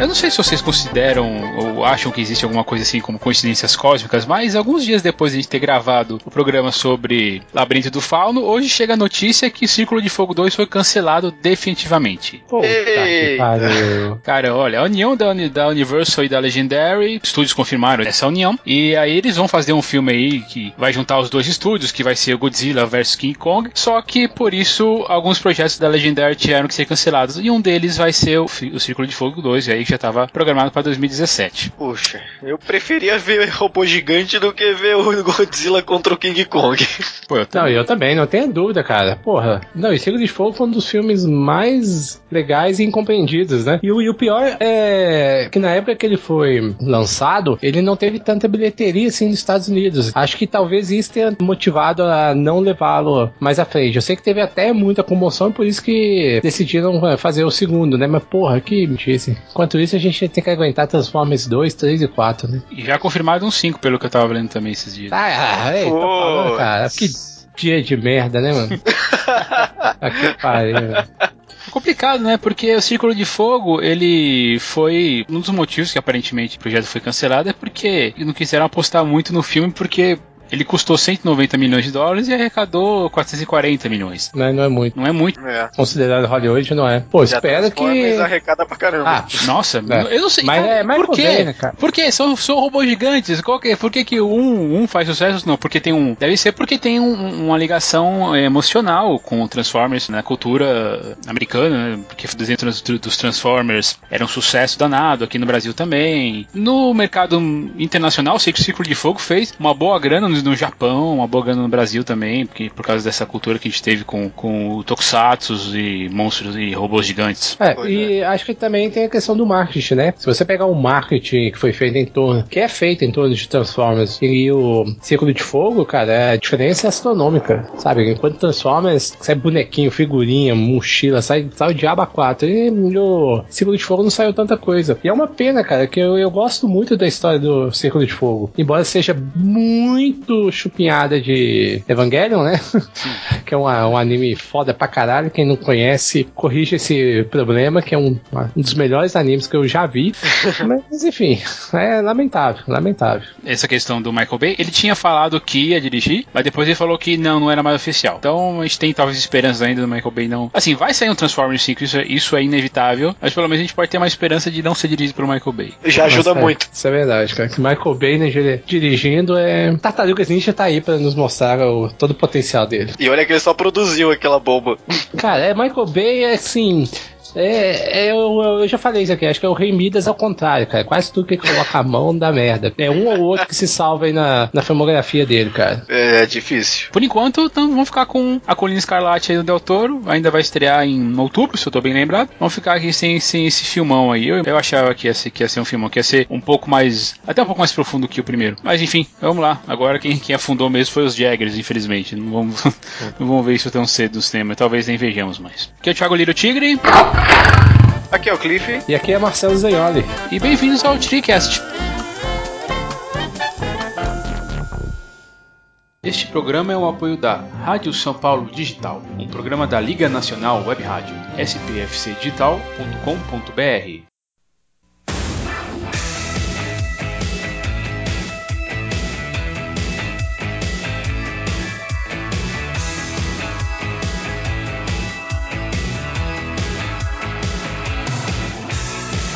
Eu não sei se vocês consideram ou acham que existe alguma coisa assim como coincidências cósmicas, mas alguns dias depois de a gente ter gravado o programa sobre Labirinto do Fauno, hoje chega a notícia que Círculo de Fogo 2 foi cancelado definitivamente. Puta que pariu. Cara, olha, a união da, Uni- da Universal e da Legendary, estúdios confirmaram essa união, e aí eles vão fazer um filme aí que vai juntar os dois estúdios, que vai ser Godzilla vs King Kong, só que por isso alguns projetos da Legendary tiveram que ser cancelados, e um deles vai ser o, o Círculo de Fogo 2, aí que já estava programado para 2017. Puxa, eu preferia ver robô gigante do que ver o Godzilla contra o King Kong. Pô, eu Não, eu também, não tenha dúvida, cara. Porra. Não, e Círculo de Fogo foi um dos filmes mais legais e incompreendidos, né? E o, e o pior é que na época que ele foi lançado, ele não teve tanta bilheteria assim nos Estados Unidos. Acho que talvez isso tenha motivado a não levá-lo mais à frente. Eu sei que teve até muita comoção, por isso que decidiram eh, fazer o segundo, né? Mas porra, que mentira. Enquanto isso, a gente tem que aguentar Transformers 2, 3 e 4, né? E já confirmado um 5, pelo que eu tava vendo também esses dias. Ah, ei, tô Pô. falando, cara. Que dia de merda, né, mano? Aqui pariu. velho. É complicado, né? Porque o Círculo de Fogo, ele foi. Um dos motivos que aparentemente o projeto foi cancelado é porque não quiseram apostar muito no filme, porque ele custou 190 milhões de dólares e arrecadou 440 milhões. Não, é- não é muito. Não é muito. É. Considerado Hollywood, não é. Pô, Já espero Transformers que. arrecada pra caramba. Ah, Nossa, É. eu não sei. Mas cara, é Michael por quê? Né, cara? Por quê? São, são robôs gigantes. Qual que, é? por que, que um, um faz sucesso? Não, porque tem um. Deve ser porque tem um- uma ligação é, emocional com o Transformers na cultura americana, né? Porque o desenho trans- dos Transformers era um sucesso danado aqui no Brasil também. No mercado internacional, sei que o Círculo de Fogo fez uma boa grana no, no Japão, uma boa grana no Brasil também, porque, por causa dessa cultura que a gente teve com, com o Tokusatsu e monstros e robôs gigantes. É, Pois e acho que também tem a questão do marketing, né? Se você pegar o marketing que foi feito em torno, que é feito em torno de Transformers e o Círculo de Fogo, cara, a diferença é astronômica, sabe? Enquanto Transformers sai bonequinho, figurinha, mochila, sai, sai o Diabo 4 e no Círculo de Fogo não saiu tanta coisa. E é uma pena, cara, que eu, eu gosto muito da história do Círculo de Fogo, embora seja muito chupinhada de Evangelion, né? que é uma- um anime foda pra caralho. Quem não conhece, corrige esse problema, que é um, um dos melhores animes que eu já vi. Mas enfim, é lamentável, lamentável. essa questão do Michael Bay, ele tinha falado que ia dirigir, mas depois ele falou que não, não era mais oficial. Então a gente tem talvez esperanças ainda do Michael Bay não. Assim, vai sair um Transformers 5, isso é, isso é inevitável, mas pelo menos a gente pode ter uma esperança de não ser dirigido pelo Michael Bay. Já ajuda Mas, é, muito. Isso é verdade, cara. Que Michael Bay né, dirigindo é. Tartarugas Ninja tá aí pra nos mostrar o- todo o potencial dele. E olha que ele só produziu aquela bomba. Cara, é Michael Bay é assim. É, é, eu, eu já falei isso aqui, acho que é o Rei Midas ao contrário, cara. Quase tudo que ele coloca a mão dá merda. É um ou outro que se salva aí na, na filmografia dele, cara. É difícil. Por enquanto, então, vamos ficar com a Colina Escarlate aí do Del Toro, ainda vai estrear em outubro, se eu tô bem lembrado. Vamos ficar aqui sem, sem esse filmão aí. Eu, eu achava que ia, ser, que ia ser um filmão, que ia ser um pouco mais. até um pouco mais profundo que o primeiro. Mas enfim, vamos lá. Agora quem, quem afundou mesmo foi os Jaggers, infelizmente. Não vamos, não vamos ver isso tão cedo no cinema. Talvez nem vejamos mais. Aqui é o Thiago Liro Tigre. Aqui é o Cliff. E aqui é Marcelo Zaioli. E bem-vindos ao TriCast. Este programa é um apoio da Rádio São Paulo Digital, um programa da Liga Nacional Web Rádio, spfcdigital.com.br.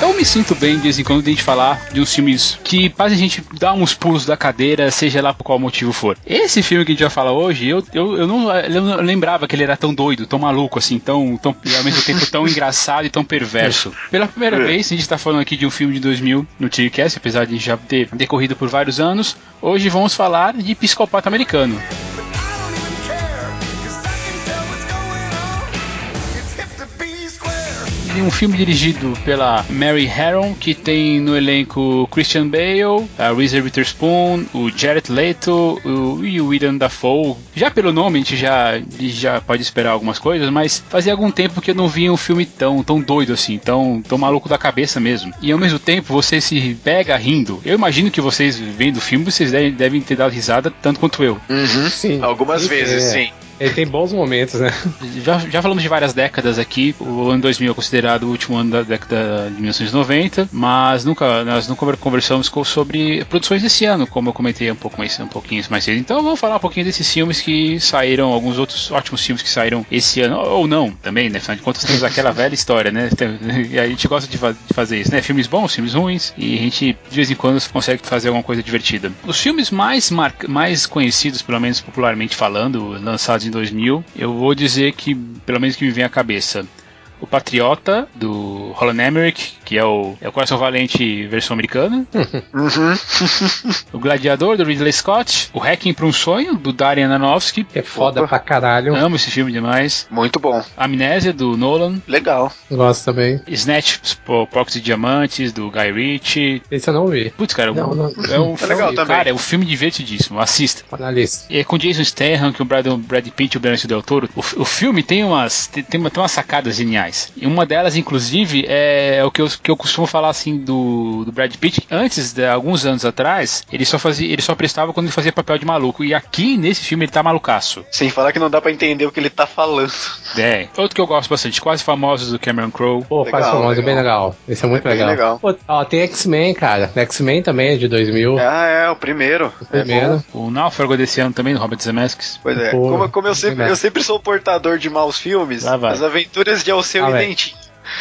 Eu me sinto bem de vez em quando de a gente falar de uns filmes que fazem a gente dar uns pulos da cadeira, seja lá por qual motivo for. Esse filme que a gente vai falar hoje, eu, eu, eu, não, eu não lembrava que ele era tão doido, tão maluco, assim, tão, tão ao mesmo tempo tão engraçado e tão perverso. Pela primeira vez, a gente está falando aqui de um filme de 2000 no TiriCast, apesar de já ter decorrido por vários anos. Hoje vamos falar de Psicopata Americano. Um filme dirigido pela Mary Harron, que tem no elenco Christian Bale, a Reese Witherspoon, o Jared Leto o, e o William Dafoe. Já pelo nome a gente já, já pode esperar algumas coisas, mas fazia algum tempo que eu não via um filme tão, tão doido assim, tão, tão maluco da cabeça mesmo. E ao mesmo tempo você se pega rindo. Eu imagino que vocês vendo o filme, vocês devem, devem ter dado risada tanto quanto eu. Uhum. Sim. Algumas Sim, vezes, é. sim. Ele tem bons momentos, né? Já, já falamos de várias décadas aqui. O ano 2000 é considerado o último ano da década de 1990, mas nunca nós nunca conversamos sobre produções desse ano, como eu comentei um pouco mais um pouquinho mais cedo. Então vamos falar um pouquinho desses filmes que saíram, alguns outros ótimos filmes que saíram esse ano ou não, também, né? Afinal de contas temos aquela velha história, né? E a gente gosta de, fa- de fazer isso, né? Filmes bons, filmes ruins e a gente de vez em quando consegue fazer alguma coisa divertida. Os filmes mais mais conhecidos, pelo menos popularmente falando, lançados em 2000, eu vou dizer que, pelo menos que me vem à cabeça, o Patriota, do Roland Emmerich, que é o, é o Coração Valente versão americana. Uhum. o Gladiador, do Ridley Scott. O Hacking para um Sonho, do Darren Aronofsky. Que é foda Opa. pra caralho. Amo esse filme demais. Muito bom. Amnésia, do Nolan. Legal. Gosto também. Snatch, Pô, Porcos e Diamantes, do Guy Ritchie. Esse eu não vi. Putz, cara, Não, o- não. é um É filme, legal também. cara, é um filme divertidíssimo. Assista. Tá na lista. E é com Jason Statham, que o Brad, Brad Pitt e o Benicio Del Toro. O, o filme tem umas, tem, tem, uma- tem umas sacadas geniais. E uma delas, inclusive, é o que eu, que eu costumo falar assim do, do Brad Pitt. Antes, de alguns anos atrás, ele só fazia, ele só prestava quando ele fazia papel de maluco. E aqui, nesse filme, ele tá malucaço. Sem falar que não dá pra entender o que ele tá falando. É. Outro que eu gosto bastante, Quase Famosos, do Cameron Crowe. Pô, Legal, faz famoso, legal. bem legal. Esse é muito É legal. legal. Pô, ó, tem X-Men, cara. X-Men também é de 2000. Ah, é, o primeiro. Primeiro. O Náufrago desse ano também, do Robert Zemeckis. Pois é. Pô, como como eu, sempre, eu sempre sou o portador de maus filmes, as aventuras de Alceu Ah, e. Dentinho.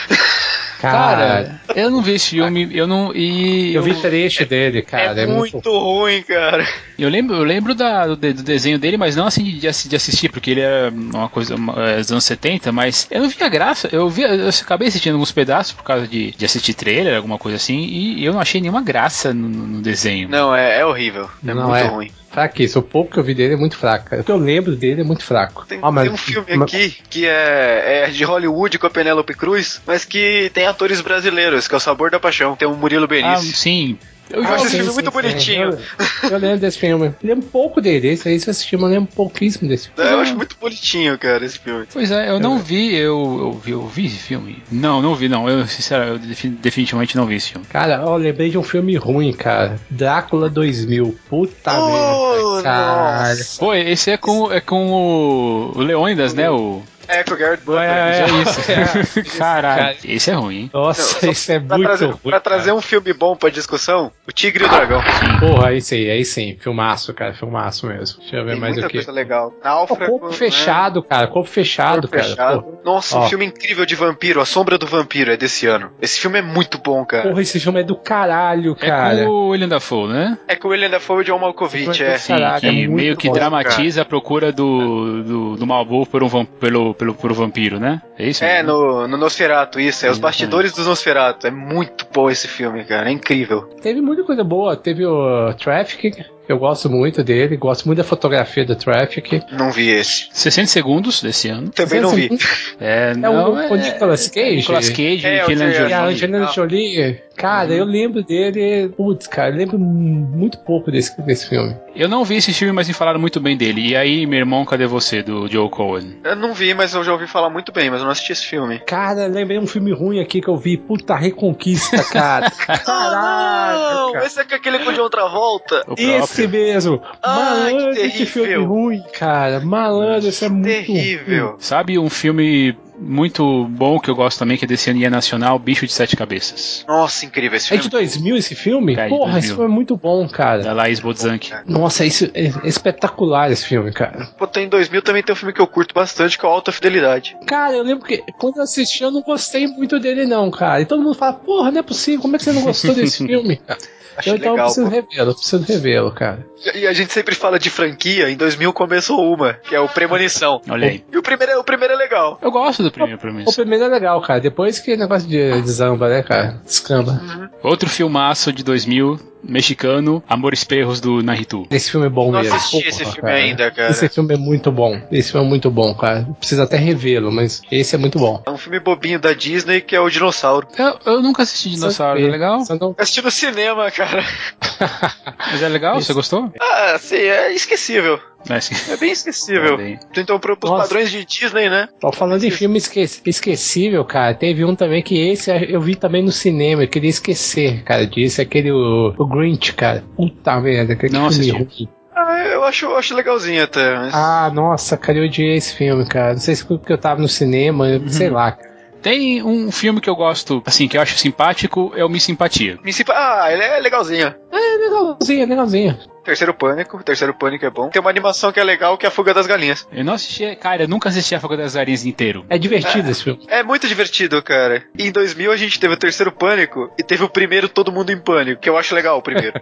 Cara, Cara, eu não vi esse filme, eu não. E eu vi trecho dele, cara. é, muito, ruim, cara. Eu lembro, eu lembro da- do, do desenho dele, mas não assim de, de assistir, porque ele era uma coisa é, dos anos 70, mas eu não via graça. Eu vi, eu acabei assistindo alguns pedaços por causa de, de assistir trailer, alguma coisa assim, e eu não achei nenhuma graça no, no desenho. Não, é, é horrível. É Não muito é. ruim. Fraquíssimo. O pouco que eu vi dele é muito fraco. O que eu lembro dele é muito fraco. Tem, Ah, mas- tem um filme mas- aqui que é, é de Hollywood com a Penélope Cruz, mas que tem atores brasileiros, que é o Sabor da Paixão. Tem o Murilo Ah, Benício. sim. Eu Eu já acho esse sim, filme muito sim. bonitinho. Eu, eu lembro desse filme. Eu lembro pouco dele. Esse aí, se eu assistir, mas eu lembro pouquíssimo desse filme. É, eu acho muito bonitinho, cara, esse filme. Pois é, eu não vi, eu, eu, vi- eu vi esse filme. Não, não vi, não. Eu, sinceramente, eu defi- definitivamente não vi esse filme. Cara, ó, lembrei de um filme ruim, cara. Drácula 2000. Puta Oh, merda, cara. nossa. Pô, esse é com, é com o, o Leônidas, né? O, É, com o Garrett Butler. é, é isso. Caralho, Cara. esse é ruim, hein? Nossa, Não, isso é muito trazer, ruim. pra trazer um filme bom pra discussão, O Tigre e o Dragão. Porra, aí sim, aí sim. Filmaço, cara. Filmaço mesmo. Deixa eu ver Tem mais muita o que. coisa legal. Náufrago. corpo né? fechado, cara. Corpo fechado, Corpo cara. fechado. Nossa, Ó. um filme incrível de vampiro, A Sombra do Vampiro, é desse ano. Esse filme é muito bom, cara. Porra, esse filme é do caralho, É cara. com o William Dafoe, né? É com o William Dafoe e o John Malkovich, é. Sim, Caraca, que é meio que bom, dramatiza a procura do, do, do Malboro por um, vam- pelo, pelo, por vampiro, né? É isso? É, mesmo? no, no Nosferatu, isso. É os Exatamente. bastidores do Nosferatu. É muito bom esse filme, cara. É incrível. Teve muita coisa boa. Teve o Traffic, eu gosto muito dele. Gosto muito da fotografia do Traffic. Não vi esse. 60 segundos desse ano. Também não vi. É, É não, o, o Nicolas Cage. Nicolas Cage, É, o Angelina que- E a Jolie. Angelina Jolie, cara, eu lembro dele. Putz, cara, eu lembro muito pouco desse, desse filme. Eu não vi esse filme, mas me falaram muito bem dele. E aí, meu irmão, cadê você? Do Joe Cohen. Eu não vi, mas eu já ouvi falar muito bem, mas eu não assisti esse filme. Cara, lembrei um filme ruim aqui que eu vi. Puta Reconquista, cara. Caralho, cara. esse é com aquele com o John Travolta. O Esse mesmo. Que Malandro, que, filme terrível. ruim, cara. Malandro, esse é muito Terrível. Sabe um filme muito bom que eu gosto também, que é desse ano e é nacional, Bicho de Sete Cabeças. Nossa, incrível esse É filme. de 2000 esse filme? É de Porra, 2000. esse filme é muito bom, cara. Da Laís Bodzank. Nossa, isso é é espetacular esse filme, cara. Pô, tem em 2000 também tem um filme que eu curto bastante, que é o Alta Fidelidade. Cara, eu lembro que quando eu assisti eu não gostei muito dele não, cara. E todo mundo fala, porra, não é possível, como é que você não gostou desse filme? cara? Achei Eu, então eu legal, preciso pô. revê-lo, eu preciso revê-lo, cara. E a gente sempre fala de franquia, em 2000 começou uma, que é o Premonição. Olha aí. E o primeiro, é- o primeiro é legal. Eu gosto gosto do primeiro, pelo O menos. primeiro é legal, cara. Depois que negócio de desamba, né, cara? Descamba. Outro filmaço de 2000, mexicano, Amores Perros do Nahitu. Esse filme é bom Não mesmo. assisti Porra, esse filme cara. ainda, cara. Esse filme é muito bom. Esse filme é muito bom, cara. Precisa até revê-lo, mas esse é muito bom. É um filme bobinho da Disney que é o Dinossauro. Eu, eu nunca assisti Dinossauro, é legal? Não- assisti no cinema, cara. Mas é legal? Você gostou? Ah, sim, é esquecível. É. É bem esquecível. É bem. Então, pro, pros Nossa. padrões de Disney, né? Tô falando em filme esque- esquecível, cara. Teve um também que esse eu vi também no cinema. Eu queria esquecer, cara, disso. Aquele o, o Grinch, cara. Puta merda, que Não filme ruim. Ah, eu acho, eu acho legalzinho até. Mas... Ah, nossa, cara, eu odiei esse filme, cara. Não sei se foi porque eu tava no cinema, Uhum. sei lá. cara. Tem um filme que eu gosto, assim, que eu acho simpático, é o Miss Simpatia. Me simpa- Ah, ele é legalzinho. É legalzinho, é legalzinho. Terceiro Pânico, Terceiro Pânico é bom. Tem uma animação que é legal, que é a Fuga das Galinhas. Eu não assisti, cara, eu nunca assisti a Fogo das Galinhas inteiro. É divertido esse filme. É muito divertido, cara. Em 2000 a gente teve o Terceiro Pânico e teve o primeiro Todo Mundo em Pânico, que eu acho legal o primeiro.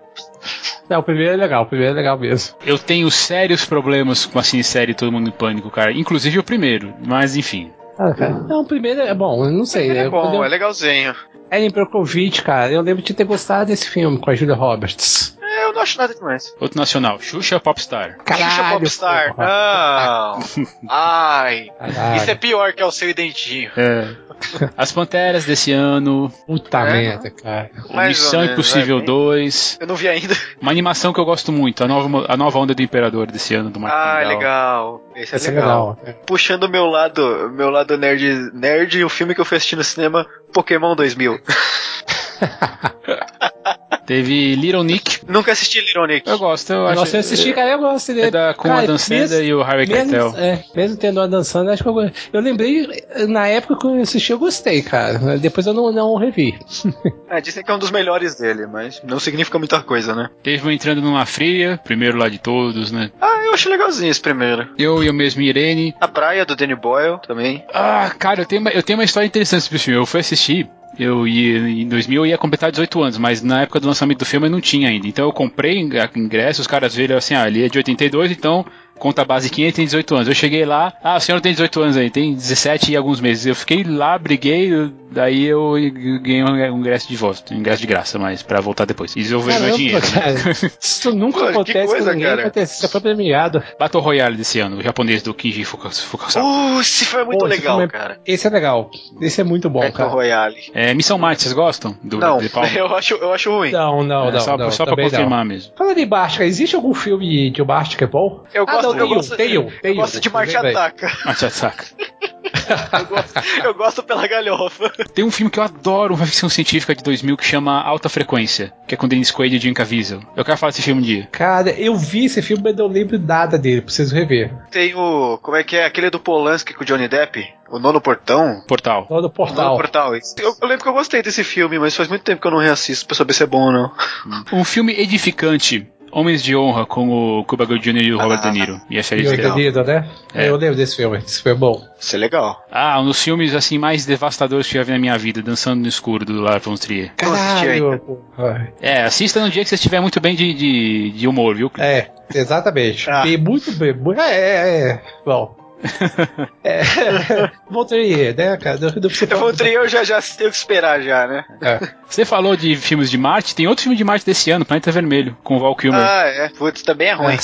Não, o primeiro é legal, o primeiro é legal mesmo. Eu tenho sérios problemas com a cinesérie Todo Mundo em Pânico, cara. Inclusive o primeiro, mas enfim. Ah, cara. Não, o primeiro é bom, eu não sei. é bom, eu- é legalzinho. Ellen Brockovich, cara, eu lembro de ter gostado desse filme com a Julia Roberts. É, eu não acho nada demais. Outro nacional, Xuxa Popstar. Caralho, Xuxa Popstar. porra. Não. Ai. Caralho. Isso é pior que é o seu dentinho. É. As Panteras desse ano, Puta É. merda, cara. Mais Missão menos, Impossível é, 2. Eu não vi ainda. Uma animação que eu gosto muito, a nova, a nova onda do Imperador desse ano, do Marco Ah, legal. Esse é Esse é legal. legal. Puxando o meu lado, meu lado nerd, nerd, o filme que eu fui assistir no cinema, Pokémon 2000. Teve Little Nick. Nunca assisti Little Nick. Eu gosto, eu acho. Nossa, eu assisti, cara, eu gosto dele. É da, com cara, a Dan e o Harvey Keitel. Mesmo, é, mesmo tendo a dançando, acho que eu, eu lembrei, na época que eu assisti, eu gostei, cara. Depois eu não, não revi. É, dizem que é um dos melhores dele, mas não significa muita coisa, né? Teve um entrando numa fria, primeiro lá de todos, né? Ah, eu acho legalzinho esse primeiro. Eu e o mesmo Irene. A Praia, do Danny Boyle, também. Ah, cara, eu tenho uma, eu tenho uma história interessante sobre esse filme. Eu fui assistir. Eu ia, em 2000 eu ia completar 18 anos, mas na época do lançamento do filme eu não tinha ainda. Então eu comprei ing- ingresso, os caras viram assim, ah, ele é de 82, então conta básica ele tem 18 anos. Eu cheguei lá, ah, o senhor tem 18 anos aí, tem 17 e alguns meses. Eu fiquei lá, briguei, daí eu ganhei um ingresso de volta, um ingresso de graça, mas pra voltar depois. E eu vejo meu dinheiro. cara. Né? Isso nunca Pô, acontece coisa, com ninguém, cara. acontece, você foi premiado. Battle Royale desse ano, o japonês do Kinji Fuka- Fukasawa. Uh, esse é muito Pô, esse legal, filme é- cara. Esse é legal. Esse é muito bom, Battle cara. Royale. É, Missão Marte, vocês gostam? Do, Não, de Palma? eu acho, eu acho ruim. Não, não, É, não. só não, só pra também não. confirmar mesmo. Falando em Basca, existe algum filme de Basca que é bom? Eu Ah, gosto, eu gosto, tem, eu tem, gosto de Marte. Ataca. Marte Ataca. Eu gosto, eu gosto pela galhofa. Tem um filme que eu adoro, uma ficção científica de 2000 que chama Alta Frequência, que é com Dennis Quaid e Jim Caviezel. Eu quero falar desse filme um dia. Cara, eu vi esse filme, mas não lembro nada dele, preciso rever. Tem o. Como é que é? Aquele do Polanski com o Johnny Depp? O Nono Portão? Portal. Nono portal. Portal. isso. Eu, eu lembro que eu gostei desse filme, mas faz muito tempo que eu não reassisto pra saber se é bom ou não. Um filme edificante, Homens de Honra, com o Cuba Gooding Jr. e o Robert Ah, De Niro. E a E Charlize o Theron. Danilo, né? É. Eu lembro desse filme, esse filme é bom. Isso é legal. Ah, um dos filmes assim mais devastadores que eu já vi na minha vida, Dançando no Escuro, do Lars von Trier. Porra. É, assista no dia que você estiver muito bem de, de, de humor, viu? É, exatamente. Ah. Bem, muito bem. É, é, é. Bom. É, Voltaria, né, cara? Não, não Eu vou tri, eu já, já tenho que esperar já, né? É. Você falou de filmes de Marte, tem outro filme de Marte desse ano, Planeta Vermelho, com o Val Kilmer. Ah, é. Putz, também é ruim.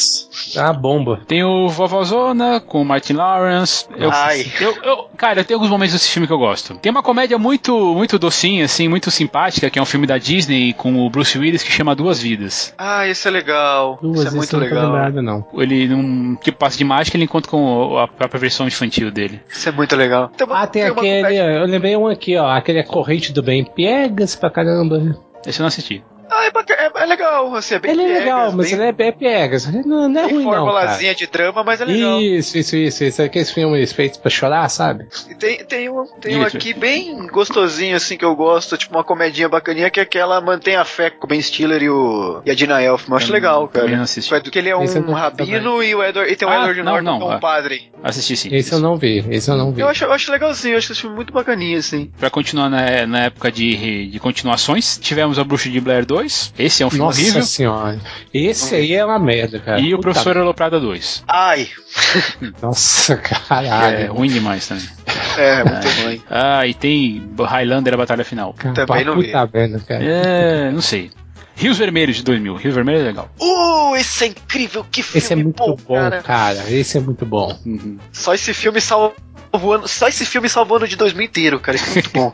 É uma bomba. Tem o Vovozona com o Martin Lawrence. Eu, Ai. eu, eu- cara, tem alguns momentos desse filme que eu gosto. Tem uma comédia muito, muito docinha, assim, muito simpática, que é um filme da Disney com o Bruce Willis que chama Duas Vidas. Ah, esse é legal. Duas Isso é muito eu não legal. lembrado, não. Ele, num tipo passe de mágica, ele encontra com a própria versão infantil dele. Isso é muito legal. Tem uma- Ah, tem, tem aquele. Eu lembrei um aqui, ó. Aquele corrente do bem. Piegas pra caramba. Esse eu não assisti. Ah, é, é- é legal. Assim, é bem ele é piegas, legal, mas bem, ele é bem piegas. Não, não é bem ruim, não. Cara. formulazinha de drama, mas é legal. Isso, isso, isso, isso. Aqueles filmes feitos pra chorar, sabe? E tem, tem um, tem um aqui bem gostosinho, assim, que eu gosto, tipo uma comedinha bacaninha, que é aquela Mantém a Fé com o Ben Stiller e, o, e a Dina Elfman. Eu acho Também- legal, cara. também não assisti. Porque ele é Esse um não- rabino e, o Edward, e tem o Ah, Edward não, Norton não, que é um padre. Assisti sim. Esse eu não vi, esse eu não vi. Eu acho, eu acho legalzinho, eu acho esse filme muito bacaninho, assim. Pra continuar na, na época de, de continuações, tivemos A Bruxa de Blair 2. Esse é um filme Nossa horrível. senhora. Esse aí é uma merda, cara. E o Puta Professor Aloprada 2. Ai, Nossa, caralho. é ruim demais também. É, muito ruim. Ah, e tem Highlander a batalha final. Também não vi. Merda, cara. É, não sei. Rios Vermelhos de 2000. Rios Vermelhos é legal. Uh, esse é incrível, que filme Esse é muito bom, cara. cara. Esse é muito bom. Só esse filme salvou ano, só esse filme salvou o ano de 2000 inteiro, cara. Isso é muito bom.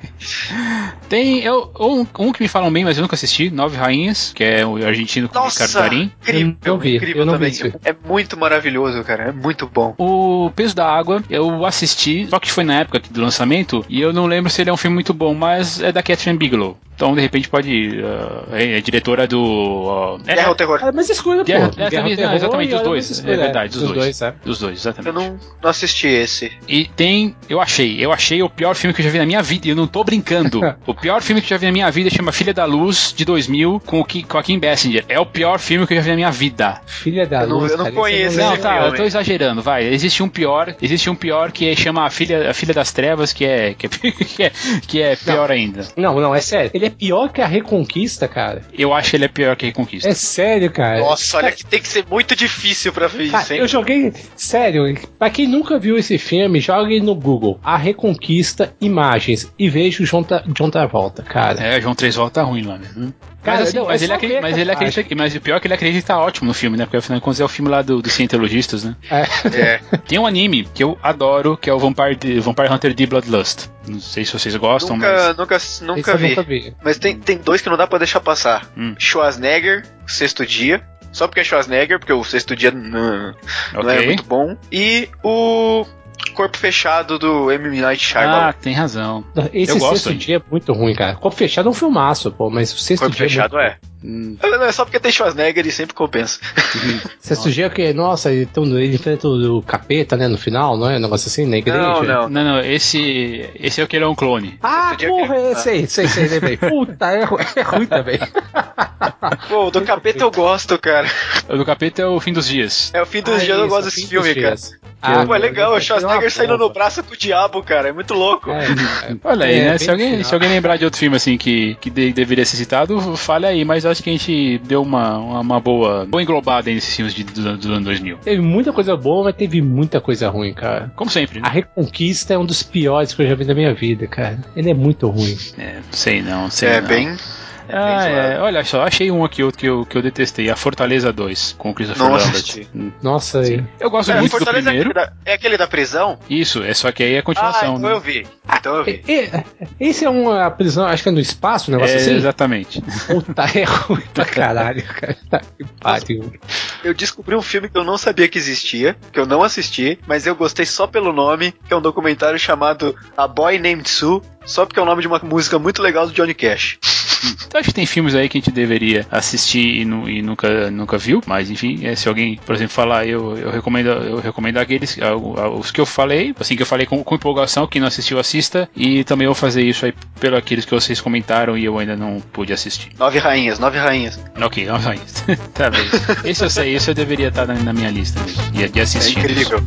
Tem eu, um, um que me falam bem, mas eu nunca assisti, Nove Rainhas, que é o argentino com o Ricardo Nossa, Darim. incrível, Eu vi, incrível eu não também. vi. É muito maravilhoso, cara. É muito bom. O Peso da Água, eu assisti, só que foi na época do lançamento, e eu não lembro se ele é um filme muito bom, mas é da Catherine Bigelow. Então, de repente, pode. uh, é, é diretora do. uh, é, Guerra ao Terror. Ah, mas escolha, Guerra- pô. é, Guerra, também- Terror não, exatamente, dos dois. É verdade, dos dois. é. Dos dois, exatamente. Eu não, não assisti esse. E tem. Eu achei. Eu achei o pior filme que eu já vi na minha vida. E eu não tô brincando. o pior filme que eu já vi na minha vida chama Filha da Luz, de 2000, com o Ki- com a Kim Basinger. É o pior filme que eu já vi na minha vida. Filha da Eu não- luz, eu não cara, conheço esse Não, tá, filme. eu tô exagerando, vai. Existe um pior. Existe um pior que chama a Filha, a Filha das Trevas, que é. Que é, que é, que é pior ainda. Não, não, é sério. Ele é pior que a Reconquista, cara. Eu acho que ele é pior que Reconquista. É sério, cara. Nossa, olha que tem que ser muito difícil pra ver Cara, isso, hein? eu joguei. Sério, pra quem nunca viu esse filme, jogue no Google A Reconquista Imagens e veja o John, Tra- John Travolta, cara. É, João Três Volta tá ruim lá, né? Cara, mas, assim, não, mas, é ele acredita, mas ele acredita, mas o pior é que ele acredita que tá ótimo no filme, né? Porque afinal de contas é o filme lá do, dos cientologistas, né? É. É. Tem um anime que eu adoro, que é o Vampire, de- Vampire Hunter D Bloodlust. Não sei se vocês gostam, mas. Nunca, nunca, Esse nunca eu vi. nunca vi. Mas tem, tem dois que não dá pra deixar passar. Hum. Schwarzenegger, Sexto Dia. Só porque é Schwarzenegger, porque o Sexto Dia não, não é muito bom. E o Corpo Fechado do M. Night Shyamalan. Ah, tem razão. Esse Eu gosto sexto ainda. dia é muito ruim, cara. Corpo fechado é um filmaço, pô, mas o sexto Corpo dia. Fechado é. é. Hum, Não, é só porque tem Schwarzenegger e sempre compensa. dia é que, nossa, então, ele enfrenta o, o capeta, né, no final, não é? Um negócio assim, na igreja. Não, não. Não, não, esse. Esse é o que ele é um clone. Ah, porra, que- é, sei, sei, sei, lembrei. Puta, é, é ruim também. Pô, do capeta eu gosto, cara. O do capeta é o fim dos dias. É o fim dos Ah, dias, eu isso, gosto fim desse filme, cara. dias. Pô, é legal, o mas Schwarzenegger saindo no braço com o diabo, cara. É muito louco. É, é. Olha aí, É, né? Se alguém, se alguém lembrar de outro filme assim que, que de- deveria ser citado, fale aí, mas acho que a gente deu uma, uma, uma boa, boa englobada aí nesses filmes de, do, do ano 2000. Teve muita coisa boa, mas teve muita coisa ruim, cara. Como sempre, A né? Reconquista é um dos piores que eu já vi na minha vida, cara. Ele é muito ruim. É, sei não, sei É não. bem. Ah, bem é, olha só, achei um aqui outro que eu, que eu detestei, A Fortaleza 2, com o Christopher Não Lambert. Hum. Nossa, Sim. Eu gosto É, muito do Fortaleza é primeiro. aquele, da, é aquele da prisão? Isso, é só que aí é a Ah, continuação, então né? eu vi. Então eu vi. E- e- Esse é uma prisão, acho que é no espaço, um negócio É, assim? exatamente. Puta, é ruim pra caralho, cara. Tá que pariu. Eu descobri um filme que eu não sabia que existia, que eu não assisti, mas eu gostei só pelo nome, que é um documentário chamado A Boy Named Sue, só porque é o nome de uma música muito legal do Johnny Cash. Então acho que tem filmes aí que a gente deveria assistir e, nu- e nunca, nunca viu, mas enfim, é, se alguém, por exemplo, falar, eu, eu recomendo eu recomendo aqueles, os que eu falei, assim, que eu falei com, com empolgação, quem não assistiu, assista, e também eu vou fazer isso aí pelo aqueles que vocês comentaram e eu ainda não pude assistir. Nove rainhas, nove rainhas. Ok, vamos lá. tá bem. Esse eu sei, esse eu deveria estar na, na minha lista mesmo, de, de É assistir. incrível.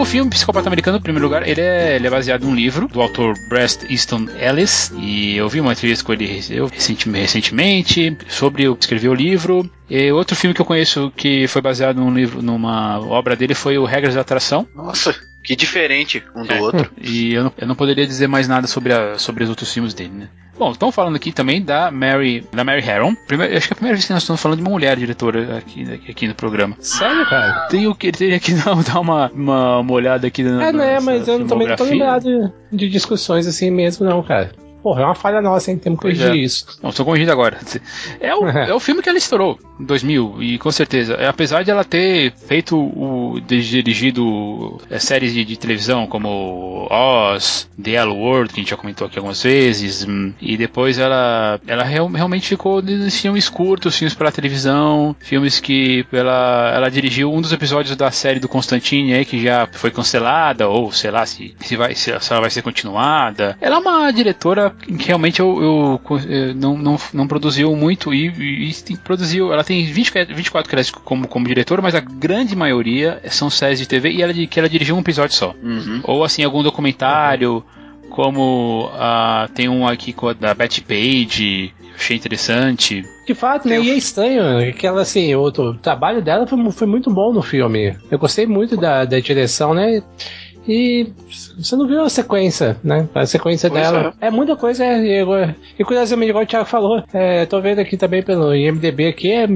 O filme Psicopata Americano, em primeiro lugar, ele é, ele é baseado num livro do autor Brest Easton Ellis. E eu vi uma entrevista com ele eu, recentemente sobre o que escreveu o livro. E outro filme que eu conheço que foi baseado num livro, numa obra dele foi o Regras da Atração. Nossa, que diferente um do É. outro. E eu não, eu não poderia dizer mais nada sobre, a- sobre os outros filmes dele, né? Bom, estamos falando aqui também da Mary, da Mary Harron. Primeiro, acho que é a primeira vez que nós estamos falando de uma mulher diretora aqui, aqui, no programa. Sério, cara? Tenho que teria que dar, uma, uma, uma olhada aqui na É, né? Mas eu também não tô lembrado de, de discussões assim mesmo, não, cara. Porra, é uma falha nossa, hein? Temos que corrigir é. isso. Não, estou corrigindo agora. É o, é o filme que ela estourou em 2000, e com certeza. é, Apesar de ela ter feito o. dirigido é, séries de, de televisão como Oz, The Yellow World, que a gente já comentou aqui algumas vezes, hum, e depois ela, ela real- realmente ficou nesses filmes curtos, filmes para televisão, filmes que ela, ela dirigiu um dos episódios da série do Constantine aí, que já foi cancelada, ou sei lá se, se, vai, se ela vai ser continuada. Ela é uma diretora que realmente eu, eu, eh, não, não, não produziu muito e, e, e produziu. Ela tem 20, 24 créditos como, como diretora, mas a grande maioria são séries de TV e ela, que ela dirigiu um episódio só. Uhum. Ou assim, algum documentário. como ah, tem um aqui com a da Betty Page, achei interessante. De fato, né? E é estranho que ela, assim, o, o trabalho dela foi, foi muito bom no filme. Eu gostei muito da, da direção, né? E você não viu a sequência, né? A sequência Pois dela. É. muita coisa. É, e, e curiosamente, igual o Thiago falou, é, tô vendo aqui também pelo IMDB aqui, é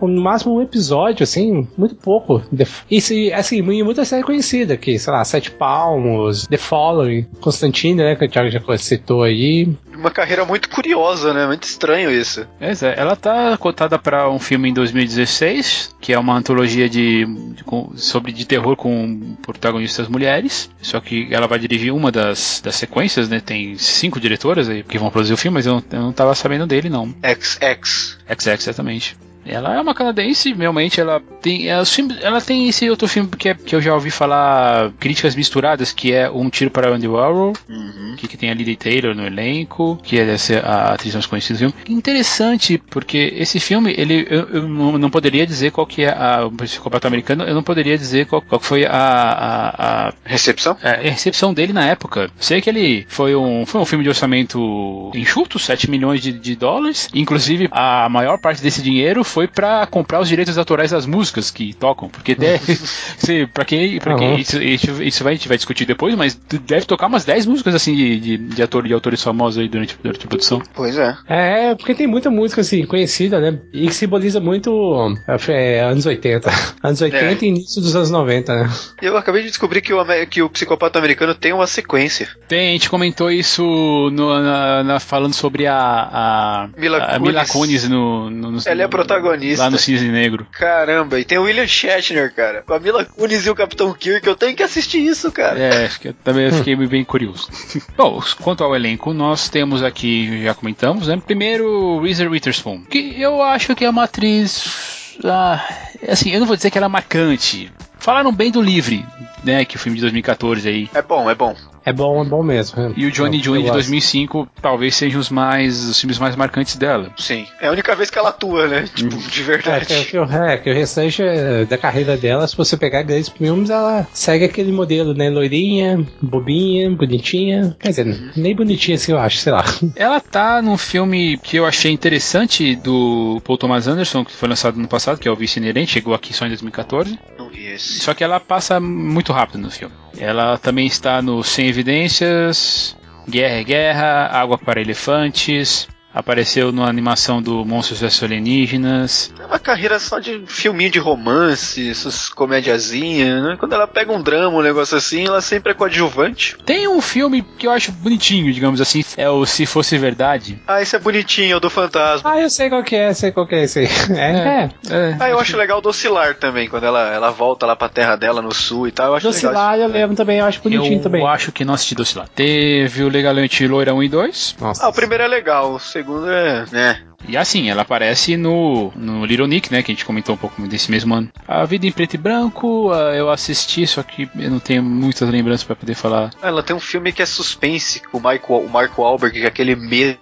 no máximo um episódio, assim, muito pouco. E se, assim, muita série conhecida, que, sei lá, Sete Palmos, The Following, Constantine, né? Que o Thiago já citou aí. Uma carreira muito curiosa, né? Muito estranho isso. Pois é, ela tá cotada para um filme em 2016, que é uma antologia de, de- com- sobre de terror com protagonistas mulheres. Só que ela vai dirigir uma das, das sequências, né? Tem cinco diretoras aí que vão produzir o filme, mas eu não, eu não tava sabendo dele, não. XX. XX, exatamente. Ela é uma canadense, realmente, ela tem. Ela, ela tem esse outro filme que, é- que eu já ouvi falar críticas misturadas, que é Um Tiro para Andy Warhol, Uhum. que, que tem a Lily Taylor no elenco, que é essa, a atriz mais conhecida do filme. Interessante, porque esse filme, ele, eu, eu não poderia dizer qual que é a, o psicopata americano, eu não poderia dizer qual, qual foi a, a, a, Recepção? a recepção dele na época. Sei que ele foi um, foi um filme de orçamento enxuto, 7 milhões de, de dólares. Inclusive, a maior parte desse dinheiro foi pra comprar os direitos autorais das músicas que tocam. Porque deve, se, pra quem, pra quem Uhum. isso, isso, vai, a gente vai discutir depois, mas deve tocar umas 10 músicas assim de, de, de, ator, de autores famosos aí durante, durante a produção. Pois é. É, porque tem muita música assim, conhecida, né? E que simboliza muito é, anos 80. Anos 80 e início dos anos 90, né? Eu acabei de descobrir que o, que o psicopata americano tem uma sequência. Tem, a gente comentou isso no- na- na- falando sobre a, a, Mila a Mila Kunis. Kunis no, no, no- Ela é a protagonista. Lá no Cisne Negro. Caramba, e tem o William Shatner, cara. Com a Mila Kunis e o Capitão Kirk. Eu tenho que assistir isso, cara. É, acho que eu também fiquei bem curioso. Bom, quanto ao elenco, nós temos aqui, já comentamos, né? Primeiro, Reese Witherspoon, que eu acho que é uma atriz. Ah, assim, eu não vou dizer que ela é marcante. Falaram bem do Livre, né? Que é o filme de 2014 aí. É bom, é bom. É bom, é bom mesmo. E o Johnny June eu de gosto. 2005 talvez sejam os mais os filmes mais marcantes dela. Sim. É a única vez que ela atua, né? Tipo, de É, verdade. que, que, o- é, que o restante é, da carreira dela, se você pegar grandes filmes, ela segue aquele modelo, né? Loirinha, bobinha, bonitinha. Quer dizer, nem bonitinha assim, eu acho, sei lá. Ela tá num filme que eu achei interessante do Paul Thomas Anderson, que foi lançado no passado, que é o Vice Inerente, chegou aqui só em 2014. Não vi esse. Só que ela passa muito rápido no filme. Ela também está no Sem Evidências, Guerra é Guerra, Água para Elefantes, apareceu na animação do Monstros vs Alienígenas. É uma carreira só de filminho de romance, essas comediazinhas, né? Quando ela pega um drama, um negócio assim, ela sempre é coadjuvante. Tem um filme que eu acho bonitinho, digamos assim, é o Se Fosse Verdade. Ah, esse é bonitinho, é o do fantasma. Ah, eu sei qual que é, sei qual que é esse aí. É, é. É, Ah, eu acho legal do Oscilar também, quando ela, ela volta lá pra terra dela no sul e tal. Eu acho legal. Docilar eu lembro também, eu acho bonitinho eu também. acho que não assisti Docilar. Teve o Legalmente Loira 1 e 2. Nossa. Ah, o primeiro é legal, o segundo é. né? E assim, ela aparece no, no Little Nick, né? Que a gente comentou um pouco desse mesmo ano. A Vida em Preto e Branco, eu assisti, só que eu não tenho muitas lembranças pra poder falar. Ela tem um filme que é suspense, com o, Michael, o Marco Wahlberg, que é aquele medo.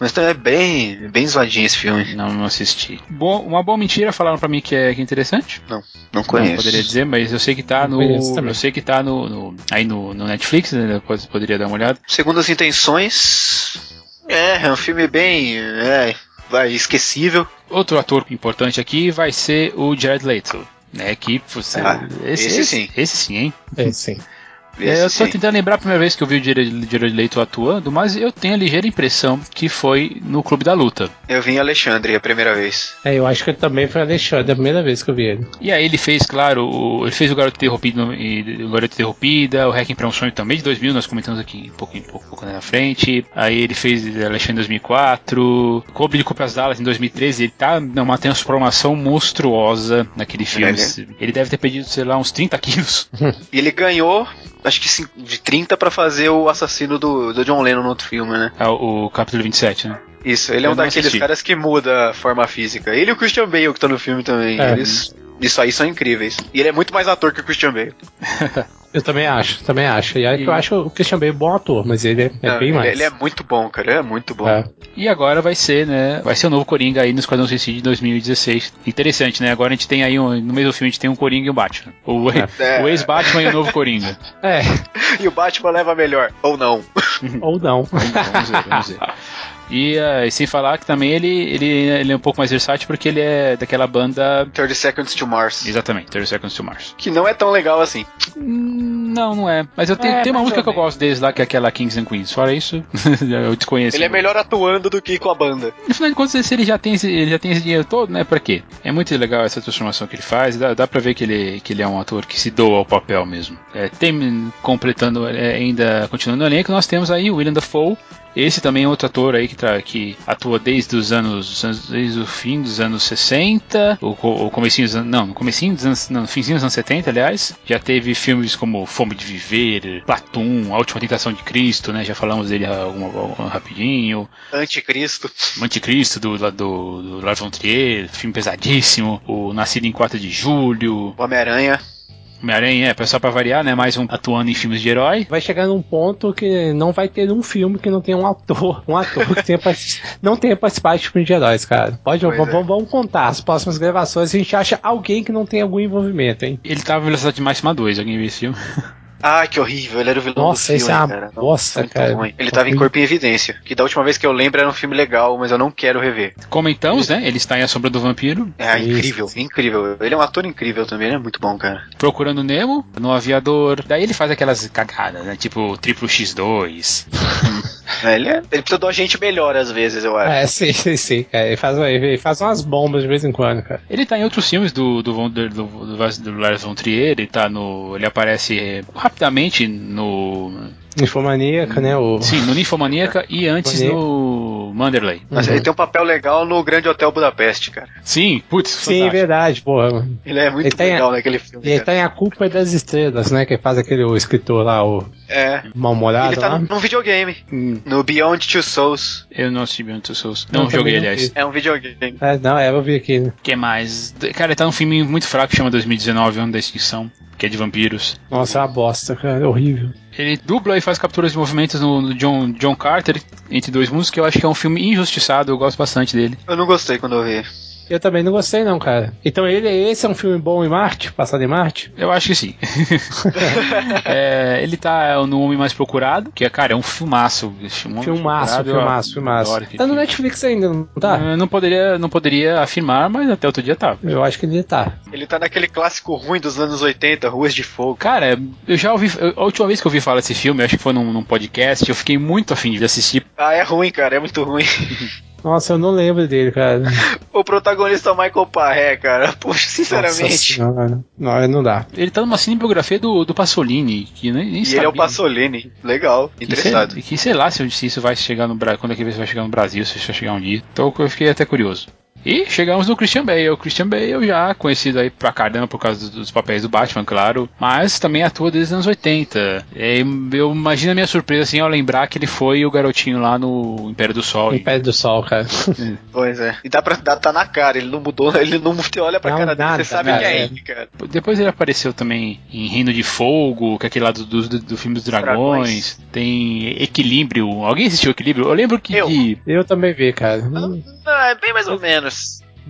Mas também é bem, bem zoadinho esse filme. Não, não assisti. Bom, uma boa mentira, falaram pra mim que é, que é interessante. Não Não conheço. poderia dizer, mas eu sei que tá Não no. Eu sei que tá no, no- aí no, no Netflix, né? Depois poderia dar uma olhada. Segundo as intenções, é, é um filme bem. É, vai, esquecível. Outro ator importante aqui vai ser o Jared Leto. Né, que você, Ah, esse sim. Esse sim, hein? É, sim. É, eu tô sim. tentando lembrar a primeira vez que eu vi o Jared Leto atuando, mas eu tenho a ligeira impressão que foi no Clube da Luta. Eu vi em Alexandre a primeira vez. É, eu acho que também foi Alexandre, a primeira vez que eu vi ele. E aí ele fez, claro, o- ele fez o Garoto Interrompido, e- o Garoto Interrompida, o Hacking para um Sonho também de 2000, nós comentamos aqui um pouco, um pouco, um pouco na frente. Aí ele fez Alexandre em 2004, Cobre de Copras Dallas em 2013, ele tá numa transformação monstruosa naquele filme. É, Ele deve ter perdido, sei lá, uns 30 quilos. E ele ganhou, acho que de 30 pra fazer o assassino do, do John Lennon no outro filme, né? É o, o capítulo 27, né? Isso, ele é Eu um não daqueles assisti. caras que muda a forma física. Ele e o Christian Bale que tá no filme também. É. Eles. Isso aí são incríveis. E ele é muito mais ator que o Christian Bale. Eu também acho, também acho. E aí que eu E- acho o Christian Bale bom ator, mas ele é, é Não, bem mais. ele é muito bom, cara. Ele é muito bom. É. E agora vai ser, né? Vai ser o novo Coringa aí no Esquadrão Suicide de 2016. Interessante, né? Agora a gente tem aí, um, no meio do filme, a gente tem um Coringa e um Batman. O, É. o ex-Batman e o novo Coringa. É, E o Batman leva melhor. Ou não. ou não. Vamos ver, vamos ver. E, ah, e sem falar que também ele, ele, ele é um pouco mais versátil porque ele é daquela banda. 30 Seconds to Mars. Exatamente, 30 Seconds to Mars. Que não é tão legal assim. Hum, Não, não é. Mas eu tenho, É, tem uma música que eu gosto deles lá, que é aquela Kings and Queens. Fora isso, eu desconheço. Ele é melhor atuando do que com a banda. No final de contas, se ele já tem esse, ele já tem esse dinheiro todo, né? Pra quê? É muito legal essa transformação que ele faz. Dá, dá pra ver que ele, que ele é um ator que se doa ao papel mesmo. É, tem, completando, é, ainda continuando no elenco, nós temos aí o William Dafoe. Esse também é outro ator aí que, tra- que atua desde os anos, desde o fim dos anos 60, o, o comecinho dos anos, não, no comecinho dos anos, não, no finzinho dos anos 70, aliás. Já teve filmes como Fome de Viver, Platum, A Última Tentação de Cristo, né? Já falamos dele alguma, alguma- rapidinho. Anticristo. Anticristo do, do, do Lars von Trier, filme pesadíssimo, o Nascido em 4 de Julho, Homem-Aranha. Homem-Aranha, é, só pra variar, né, mais um atuando em filmes de herói. Vai chegar num ponto que não vai ter um filme que não tenha um ator, um ator que tenha não tenha participado de filme de heróis, cara. Pode, vamos, é. vamos contar. As próximas gravações a gente acha alguém que não tem algum envolvimento, hein? Ele tava em Velocidade Máxima 2, alguém viu esse filme? Ah, que horrível. Ele era o vilão Nossa, do esse filme, é uma cara. bosta, Muito cara. ruim. Ele tava em Corpo em Evidência. Que da última vez que eu lembro era um filme legal, mas eu não quero rever. Comentamos, né, ele está em A Sombra do Vampiro, É Isso. incrível, incrível. Ele é um ator incrível também, ele é muito bom, cara. Procurando Nemo, no Aviador. Daí ele faz aquelas cagadas, né, tipo Triplo X2. É, ele, é- ele precisa de uma gente melhor às vezes, eu acho. É, sim, sim, sim, cara. Ele faz, ele faz umas bombas de vez em quando, cara. Ele tá em outros filmes do, do, do, do, do, do Lars von Trier, ele tá no... ele aparece eh, rapidamente no... Infomaníaca, né? O... Sim, no Ninfomaníaca e antes no Manderley. Mas Uhum. ele tem um papel legal no Grande Hotel Budapeste, cara. Sim, putz, Sim, fantástico. verdade, porra. Ele é muito Ele tem legal naquele filme. E ele cara. tá em A Culpa é das Estrelas, né? Que faz aquele o escritor lá, o É. mal-humorado Ele tá lá. num, videogame. Hum, No Beyond Two Souls. eu não assisti Beyond Two Souls. Não, Não, joguei, não aliás. É um videogame. É, não, é, eu vi aqui. né? O que mais? Cara, ele tá num filme muito fraco que chama 2019, Ano da Extinção, que é de vampiros. Nossa, é uma bosta, cara. É horrível. Ele dubla e faz capturas de movimentos no, no John, John Carter, Entre Dois Mundos, que eu acho que é um filme injustiçado, eu gosto bastante dele. Eu não gostei quando eu vi. Eu também não gostei, não, cara. Então ele, esse é um filme bom em Marte? Passado em Marte? Eu acho que sim. É, ele tá no Homem Mais Procurado, que é, cara, é um filmaço. bicho, Um Filmaço, eu filmaço, filmaço. adoro Tá no. Netflix ainda, não tá? Eu não poderia, não poderia afirmar, mas até outro dia tava. Eu acho que ele tá. Ele tá naquele clássico ruim dos anos 80, Ruas de Fogo. Cara, eu já ouvi. A última vez que eu ouvi falar desse filme, acho que foi num, num podcast, eu fiquei muito afim de assistir. Ah, é ruim, cara, é muito ruim. Nossa, eu não lembro dele, cara. O protagonista é o Michael Parré, cara. Poxa, Nossa sinceramente. senhora. Não, não dá. Ele tá numa cinebiografia do, do Pasolini, que nem, nem E ele é o sabia. Pasolini. Legal, Que interessado. sei, que sei lá se, se isso vai chegar no Brasil, quando é que vai chegar no Brasil, se isso vai chegar um dia. Então eu fiquei até curioso. E chegamos no Christian Bale. O Christian Bale já conhecido aí pra caramba por causa dos, papéis do Batman, claro, mas também atua desde os anos 80. É, eu imagino a minha surpresa assim ao lembrar que ele foi o garotinho lá no Império do Sol. Pé do Sol, cara. Pois é. E dá pra dar tá na cara, ele não mudou, ele não você olha pra Não, cara dele, nada, você sabe nada, que é é. ele, cara. Depois ele apareceu também em Reino de Fogo, que é aquele lado do, do, do filme dos dragões. Tem Equilíbrio. Alguém assistiu Equilíbrio? Eu lembro que Eu. de- Eu também vi, cara. Hum, Ah, é bem mais ou menos.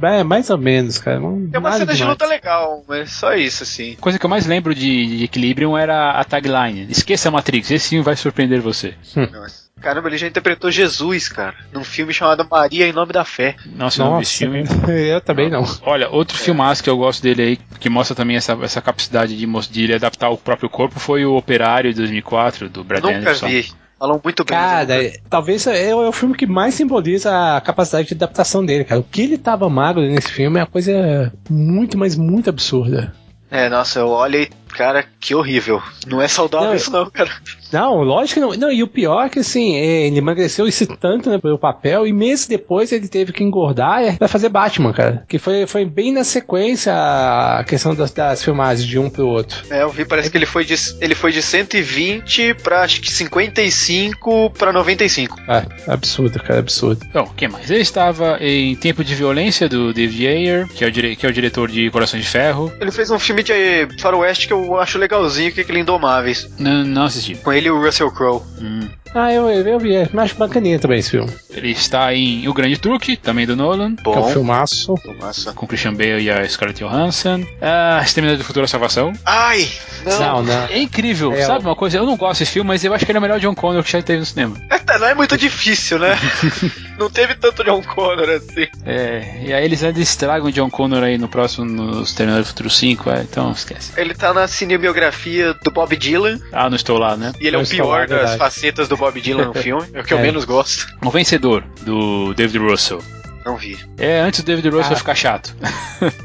É, mais ou menos, cara. Não- Tem uma nada cena de luta legal, mas só isso, assim. Coisa que eu mais lembro de, de Equilibrium era a tagline: Esqueça a Matrix, esse filme vai surpreender você. Nossa. Caramba, ele já interpretou Jesus, cara, num filme chamado Maria em Nome da Fé. Nossa, eu não esse Nossa, filme. eu também não. Olha, outro filmaço que eu gosto dele aí, que mostra também essa, essa capacidade de, de ele adaptar o próprio corpo, foi o Operário de 2004, do Brad Nunca Anderson. vi. Falam muito bem. Cara, vi. talvez é, é o filme que mais simboliza a capacidade de adaptação dele, cara. O que ele tava magro nesse filme é uma coisa muito, mas muito absurda. É, nossa, eu olho e, cara, que horrível. Não é saudável Não, isso não, cara. Não, lógico que não. Não, e o pior é que assim, é, ele emagreceu esse tanto, né, pelo papel, e meses depois ele teve que engordar pra fazer Batman, cara. Que foi, foi bem na sequência a questão das, das filmagens de um pro outro. É, eu vi, parece que ele foi de, ele foi de 120 pra acho que 55 pra 95. É, absurdo, cara, absurdo. Bom, o que mais? Ele estava em Tempo de Violência, do David Ayer, que é o, dire- que é o diretor de Coração de Ferro. Ele fez um filme de faroeste que eu eu acho legalzinho que é aquele Indomáveis. Não, não assisti. Com ele e o Russell Crowe. Hum. Ah, eu, eu vi, eu acho bacaninha também esse filme. Ele está em O Grande Truque, também do Nolan. Que é um Bom. filmaço. Massa. Com Christian Bale e a Scarlett Johansson. Ah, Exterminador do Futuro Salvação. Ai! Não. Não, não. É incrível, É, sabe uma coisa? Eu não gosto desse filme, mas eu acho que ele é o melhor John Connor que já teve no cinema. É, não é muito difícil, né? não teve tanto John Connor assim. É, e aí eles ainda estragam o John Connor aí no próximo, no Exterminador do Futuro 5, é, então esquece. Ele tá na cinebiografia do Bob Dylan Ah, não estou lá, né? e ele é Não o estou pior lá, das facetas do Bob Dylan no filme. É o que eu É. menos gosto. O Vencedor, do David Russell. Não vi. É, antes do David Russell Ah. ficar chato.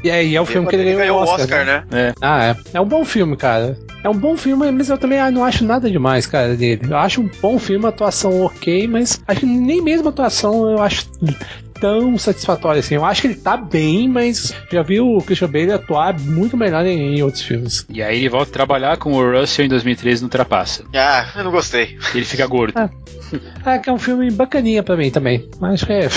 E aí é o filme que ele ganhou o Oscar, né? né? É. Ah, é. É um bom filme, cara. É um bom filme, mas eu também ah, não acho nada demais, cara, dele. Eu acho um bom filme, a atuação ok, mas acho que nem mesmo a atuação eu acho tão satisfatória assim. Eu acho que ele tá bem, mas já vi o Christian Bale atuar muito melhor em, em outros filmes. E aí ele volta a trabalhar com o Russell em 2013 no Trapaça. Ah, eu não gostei. E ele fica gordo. Ah. Ah, que é um filme bacaninha pra mim também. Mas acho que é.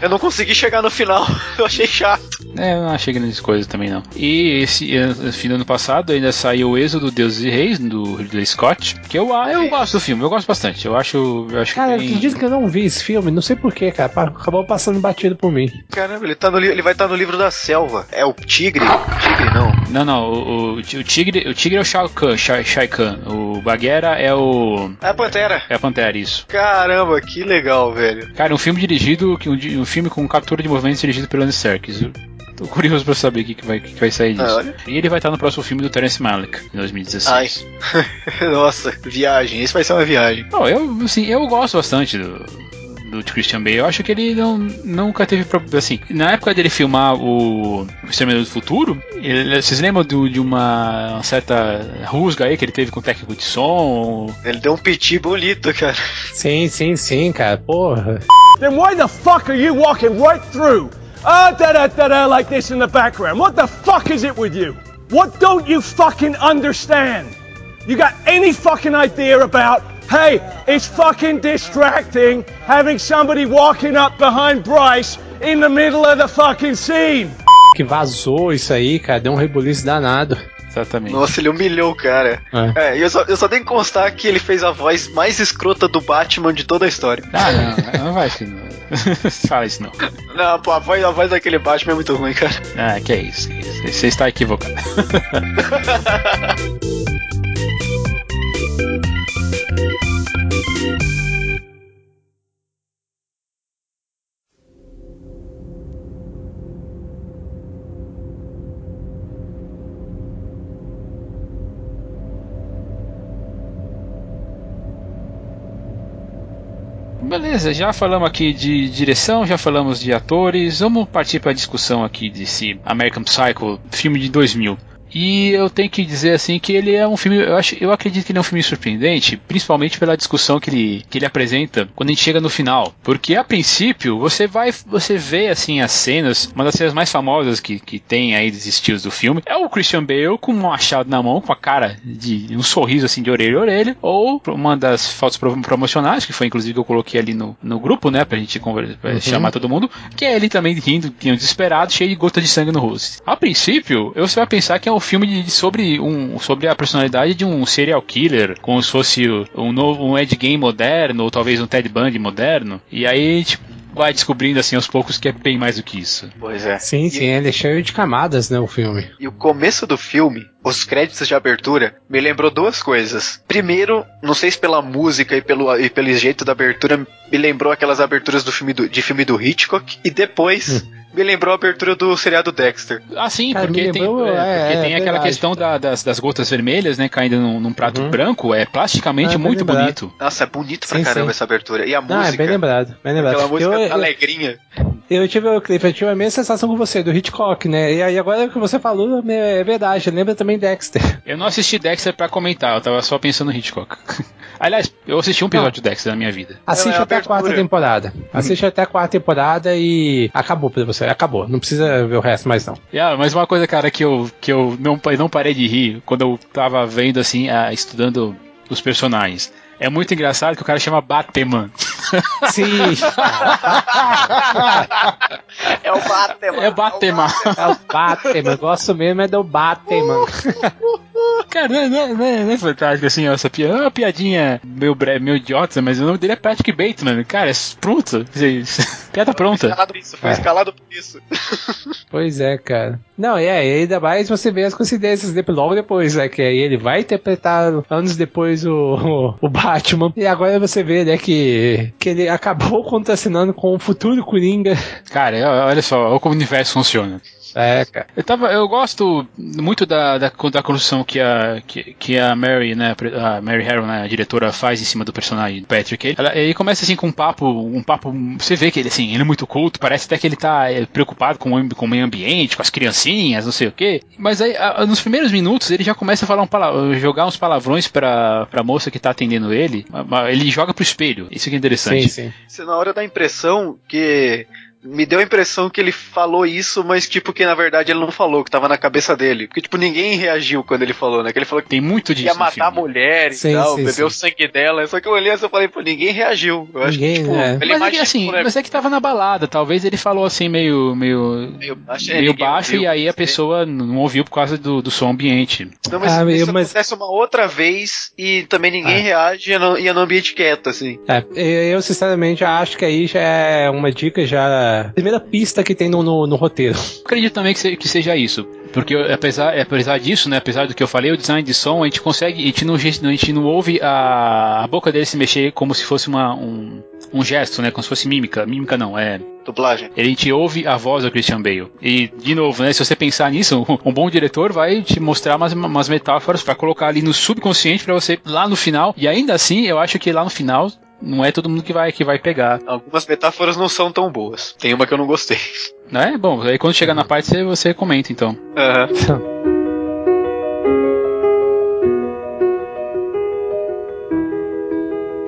Eu não consegui chegar no final. Eu achei chato. É, eu não achei grandes coisas também não. E esse fim do ano passado ainda saiu o Êxodo Deuses e Reis, do Ridley Scott. Que eu, ah, eu gosto do filme, eu gosto bastante. Eu acho, eu acho Cara, que tem... acredito que eu não vi esse filme, não sei porquê, cara. Acabou passando batido por mim. Caramba, ele, tá no, ele vai estar no livro da selva. É o tigre? Tigre não. Não, não, o, o, o tigre, o tigre é o Shao Kahn, Shai, Shai Kahn. O Bagheera é o É a Pantera. é a Pantera, isso. Caramba, que legal, velho. Cara, um filme dirigido, que um, um filme com captura de movimentos dirigido pelo Andy Serkis. Eu tô curioso pra saber o que, que, vai, que, que vai sair disso. Ah, e ele vai estar no próximo filme do Terence Malick, em 2016. Nossa, viagem. Esse vai ser uma viagem. Não, eu, assim, eu gosto bastante do, do Christian Bale. Eu acho que ele não, nunca teve problema. Assim, na época dele filmar o Exterminador do Futuro, ele, vocês lembram do- de uma, uma certa rusga aí que ele teve com o técnico de som? Ele deu um piti bonito, cara. Sim, sim, sim, cara. Porra. Then why the fuck are you walking right through? Ah, da da da da, like this in the background. What the fuck is it with you? What don't you fucking understand? You got any fucking idea about, hey, it's fucking distracting having somebody walking up behind Bryce in the middle of the fucking scene? Que vazou isso aí, cara. Deu um rebuliço danado. Exatamente. Nossa, ele humilhou o cara. É. É, e eu só, eu só tenho que constar que ele fez a voz mais escrota do Batman de toda a história. Ah, não, não vai assim. Não. Fala isso não. Não, pô, a voz, a voz daquele Batman é muito ruim, cara. Ah, que é isso. que é isso. Você está equivocado. Beleza, já falamos aqui de direção, já falamos de atores. Vamos partir para a discussão aqui desse American Psycho, filme de 2000. E eu tenho que dizer assim que ele é um filme, eu, acho, eu acredito que ele é um filme surpreendente, principalmente pela discussão que ele, que ele apresenta quando a gente chega no final. Porque a princípio você vai, você vê assim as cenas, uma das cenas mais famosas que, que tem aí dos estilos do filme é o Christian Bale com um machado na mão, com a cara de um sorriso assim de orelha a orelha, ou uma das fotos pro- promocionais, que foi inclusive que eu coloquei ali no, no grupo, né, pra gente conver- pra chamar todo mundo, que é ele também rindo, um desesperado, cheio de gota de sangue no rosto. A princípio, você vai pensar que é um filme de- sobre, um, sobre a personalidade de um serial killer, como se fosse um novo um Ed Gein moderno, ou talvez um Ted Bundy moderno, e aí, tipo, vai descobrindo assim aos poucos que é bem mais do que isso. Pois é. Sim, sim, ele é cheio de camadas, né, o filme. E o começo do filme, os créditos de abertura, me lembrou duas coisas. Primeiro, não sei se pela música e pelo, e pelo jeito da abertura, me lembrou aquelas aberturas do filme do, de filme do Hitchcock. E depois, me lembrou a abertura do seriado Dexter. Ah, sim, Cara, porque me tem, lembrou, é, é, porque é, tem aquela verdade. questão da- das, das gotas vermelhas, né, caindo num, num prato Uhum. branco, é plasticamente Ah, bem muito lembrado. bonito. Nossa, é bonito pra Sim, caramba sim. essa abertura. E a Não, é música. bem lembrado, bem lembrado. Aquela música eu, eu, alegrinha. eu tive o clipe, eu tive a mesma sensação com você, do Hitchcock, né? E aí agora que você falou, é verdade, lembra também Dexter. Eu não assisti Dexter pra comentar, eu tava só pensando no Hitchcock. Aliás, eu assisti um episódio de Dexter na minha vida. Assiste é a até a quarta temporada. Assiste até a quarta temporada e acabou pra você. Acabou. Não precisa ver o resto mais não. Ah, mas uma coisa, cara, que eu, que eu não, não parei de rir quando eu tava vendo, assim, ah, estudando os personagens. É muito engraçado que o cara chama Batman. Sim. É o Batman. É Batman. É o Batman. Eu gosto mesmo é do Batman. Cara, não, é- não, é- não, é- não é fantástico assim, ó, essa piada. É uma piadinha meio, bre- meio idiota, mas o nome dele é Patrick Bateman. Cara, é pronto. Piada pronta. Escalado por isso, foi É. escalado por isso. Pois é, cara. Não, é, e ainda mais você vê as coincidências de- logo depois, né? Que aí ele vai interpretar anos depois o, o, o Batman. E agora você vê, né, que, que ele acabou contracenando com o futuro Coringa. Cara, é- olha só, olha como o universo funciona. É, cara. Eu, tava, eu gosto muito da, da, da construção que a, que, que a Mary, né, a Mary Harron, né, a diretora, faz em cima do personagem do Patrick. Ela, ele começa assim com um papo, um papo. Você vê que ele assim, ele é muito culto, parece até que ele tá é, preocupado com o, com o meio ambiente, com as criancinhas, não sei o quê. Mas aí, a- nos primeiros minutos, ele já começa a falar um jogar uns palavrões pra, pra moça que tá atendendo ele. Ele joga pro espelho. Isso que é interessante. Sim, sim. Você na hora dá a impressão que. Me deu a impressão que ele falou isso, mas tipo que na verdade ele não falou, que tava na cabeça dele. Porque tipo, ninguém reagiu quando ele falou, né? Que ele falou que Tem muito disso. ia matar a mulher e Sim, tal, sim, beber o sangue dela. Só que eu olhei assim e falei, pô, ninguém reagiu. Eu acho Ninguém, que, tipo, né? ele Mas é que assim, né? mas é que tava na balada, talvez ele falou assim meio meio meio baixo, é, meio baixo ouviu. e aí a pessoa não ouviu por causa do, do som ambiente. Não, mas Ah, isso eu- mas- acontece uma outra vez e também ninguém Ah. reage e é no, e é no ambiente quieto, assim. É, eu sinceramente acho que aí já é uma dica, já. A Primeira pista que tem no, no, no roteiro. Acredito também que, se- que seja isso. Porque apesar, apesar disso, né, apesar do que eu falei, o design de som, a gente consegue, a gente não, a gente não ouve a, a boca dele se mexer como se fosse uma, um, um gesto, né, como se fosse mímica. Mímica não, é Dublagem. A gente ouve a voz do Christian Bale. E, de novo, né, se você pensar nisso, um bom diretor vai te mostrar umas, umas metáforas pra colocar ali no subconsciente pra você lá no final. E ainda assim, eu acho que lá no final não é todo mundo que vai, que vai pegar. Algumas metáforas não são tão boas. Tem uma que eu não gostei. Né? Bom, aí quando chegar na parte você, você comenta então. Aham.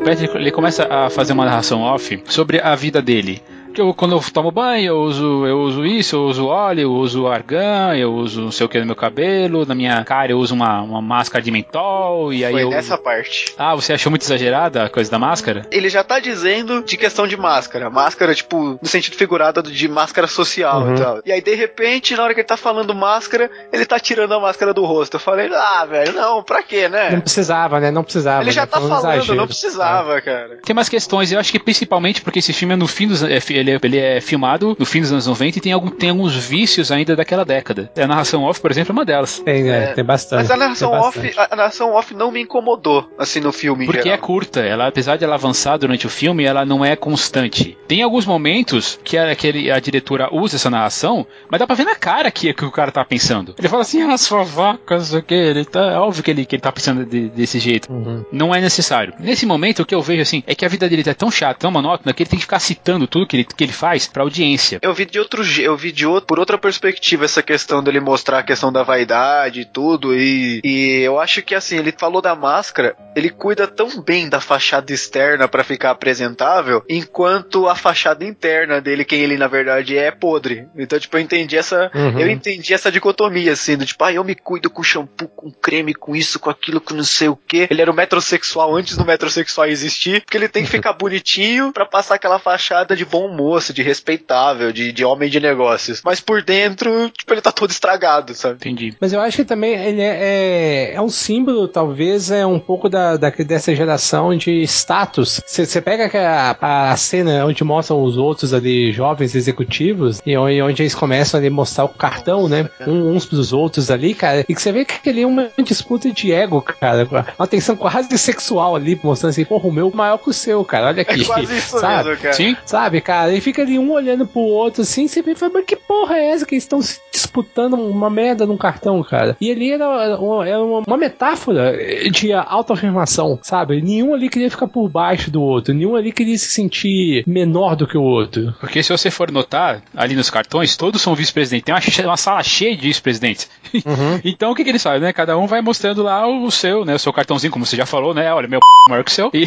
Patrick ele começa a fazer uma narração off sobre a vida dele. Que eu, quando eu tomo banho, eu uso, eu uso isso, eu uso óleo, eu uso argan, eu uso não sei o que no meu cabelo, na minha cara eu uso uma, uma máscara de mentol, e aí Foi eu. nessa parte. Ah, você achou muito exagerada a coisa da máscara? Ele já tá dizendo de questão de máscara. Máscara, tipo, no sentido figurado de máscara social Uhum. e tal. E aí, de repente, na hora que ele tá falando máscara, ele tá tirando a máscara do rosto. Eu falei, ah, velho, não, pra quê, Não né? precisava, né? Não precisava. Ele já né? tá falando, exagero. não precisava, cara. Tem umas questões, eu acho que principalmente porque esse filme é no fim dos. é fi- ele, é, ele é filmado no fim dos anos 90 e tem, algum, tem alguns vícios ainda daquela década. A narração off, por exemplo, é uma delas. Tem, né? É. Tem bastante. Mas a narração off, a, a narração off não me incomodou, assim, no filme Porque é curta, ela, apesar de ela avançar durante o filme, ela não é constante. Tem alguns momentos que a, que ele- a diretora usa essa narração, mas dá pra ver na cara que, que o cara tá pensando. Ele fala assim, ah, sua vaca, não sei o que, ele tá. É óbvio que ele, que ele tá pensando de- desse jeito. Uhum. Não é necessário. Nesse momento, o que eu vejo assim é que a vida dele tá tão chata, tão monótona, que ele tem que ficar citando tudo que ele, que ele faz pra audiência. Eu vi de outro eu vi de outro, por outra perspectiva essa questão dele mostrar a questão da vaidade e tudo e, e eu acho que assim, ele falou da máscara, ele cuida tão bem da fachada externa pra ficar apresentável, enquanto a fachada interna dele, quem ele na verdade é, é podre. Então, tipo, eu entendi essa, Uhum. eu entendi essa dicotomia assim, do tipo, ah, eu me cuido com shampoo, com creme, com isso, com aquilo, com não sei o que. Ele era o metrosexual antes do metrosexual existir, porque ele tem que ficar bonitinho pra passar aquela fachada de bom moço, de respeitável, de, de homem de negócios. Mas por dentro, tipo, ele tá todo estragado, sabe? Entendi. Mas eu acho que também ele é, é, é um símbolo, talvez, é um pouco da, da- dessa geração de status. Você pega a, a cena onde mostram os outros ali, jovens executivos, e onde, onde eles começam ali a mostrar o cartão, né? Um- uns pros outros ali, cara, e que você vê que ali é uma disputa de ego, cara. Uma tensão quase sexual ali, mostrando assim, porra, o meu é maior que o seu, cara. Olha aqui. É quase isso sabe? mesmo, cara. Sim? Sabe, cara? E fica ali um olhando pro outro assim, você vê fala, mas que porra é essa que eles estão se disputando uma merda num cartão, cara? E ali era, uma, era uma, uma metáfora de autoafirmação, sabe? Nenhum ali queria ficar por baixo do outro, nenhum ali queria se sentir menor do que o outro. Porque se você for notar, ali nos cartões, todos são vice-presidentes. Tem uma, uma sala cheia de vice-presidentes. então o que, que eles fazem, né? Cada um vai mostrando lá o seu, né? O seu cartãozinho, como você já falou, né? Olha, meu p... maior que o seu. E,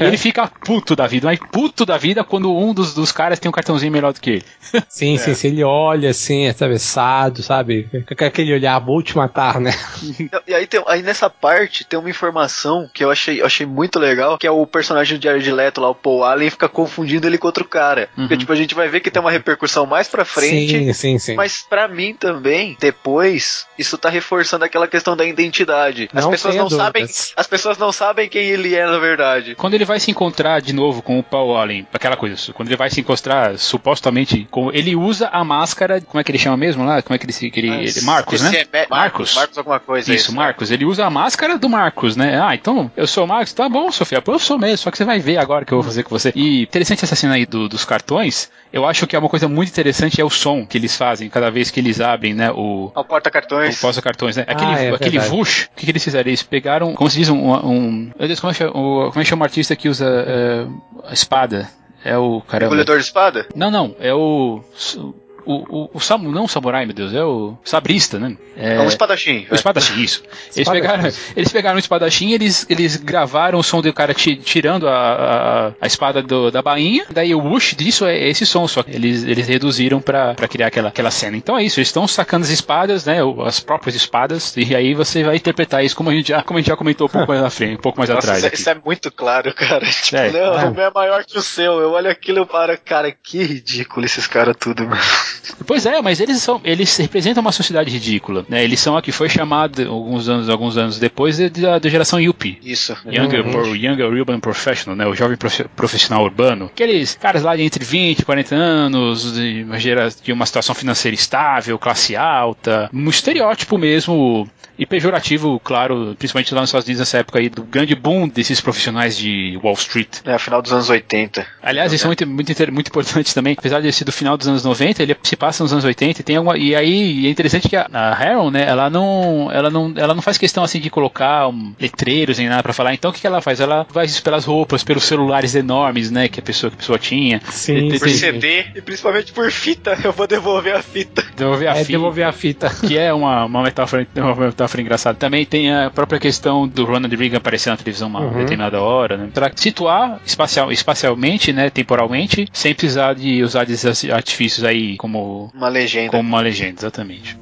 E ele fica puto da vida, mas puto da vida quando um dos, dos caras tem um cartãozinho melhor do que ele. Sim, sim, sim. Ele olha assim, atravessado, sabe? Com aquele olhar, vou te matar, né? E aí, tem, aí nessa parte tem uma informação que eu achei, eu achei muito legal, que é o personagem do Jared Leto lá, o Paul Allen, fica confundindo ele com outro cara. Porque, tipo, a gente vai ver que tem uma repercussão mais pra frente. Sim, sim, sim. Mas pra mim também, depois, isso tá reforçando aquela questão da identidade. As Não pessoas não sabem, dúvidas. as pessoas não sabem quem ele é na verdade. Quando ele vai se encontrar de novo com o Paul Allen, aquela coisa, quando ele vai se encontrar supostamente com. Ele usa a máscara, como é que ele chama mesmo lá? Como é que ele se. Que ele, ele- Marcos, né? É Marcos. Marcos alguma coisa. Isso, Marcos. Ele usa a máscara do Marcos, né? Ah, então eu sou o Marcos. Tá bom, Sofia. Pô, eu sou mesmo. Só que você vai ver agora o que eu vou fazer com você. E interessante essa cena aí do- dos cartões. Eu acho que é uma coisa muito interessante é o som que eles fazem cada vez que eles abrem, né? O, Ao porta-cartões. o porta-cartões, né? Aquele, Ah, é aquele vush, o que, que eles fizeram? Eles pegaram, como se diz, um. um meu Deus, como é que chama, o- como é que chama o artista que usa a espada? É o. Caramba. Mergulhador de espada? Não, não, é o. O, o, o samu, não o samurai, meu Deus, é o sabrista, né? É, um espadachim. o espadachim, isso. Eles Espadachim. pegaram, eles pegaram o espadachim, eles, eles gravaram o som do cara ti- tirando a, a, a espada do- da bainha, daí o whoosh disso é esse som, só que eles, eles reduziram pra, pra criar aquela, aquela cena. Então é isso, eles estão sacando as espadas, né, as próprias espadas, e aí você vai interpretar isso como a gente já, como a gente já comentou um pouco mais na frente, um pouco mais Nossa, atrás. isso, é- isso é muito claro, cara. Tipo, É. não, É. o meu é maior que o seu. Eu olho aquilo e paro, cara, que ridículo esses caras tudo, mano. Pois é, mas eles são, eles representam uma sociedade ridícula, né? Eles são a que foi chamada alguns anos, alguns anos depois de- da, da geração Yuppie. Isso. Younger, Uhum. pro- younger Urban Professional, né? O jovem profe- profissional urbano. Aqueles caras lá de entre 20 e 40 anos, de uma, gera, de uma situação financeira estável, classe alta. Um estereótipo mesmo. E pejorativo, claro, principalmente lá nos Estados Unidos nessa época aí do grande boom desses profissionais de Wall Street. É, final dos anos 80. Aliás, isso é muito, muito, muito importante também. Apesar de ser do final dos anos 90, ele se passa nos anos 80 e tem alguma. E aí é interessante que a, a Heron, né, ela não, ela não. Ela não faz questão assim de colocar um, letreiros nem nada pra falar. Então o que, que ela faz? Ela faz isso pelas roupas, pelos celulares enormes, né? Que a pessoa, que a pessoa tinha. Sim, Tem- Por. CD e principalmente por fita. Eu vou devolver a fita. Devolver a É fita. devolver a fita. que é uma, uma, metáfora, uma metáfora engraçada. Também tem a própria questão do Ronald Reagan aparecer na televisão uma Uhum. determinada hora, né? Pra situar espacial, espacialmente, né, temporalmente, sem precisar de usar esses artifícios aí como, Uma legenda. como uma legenda, exatamente.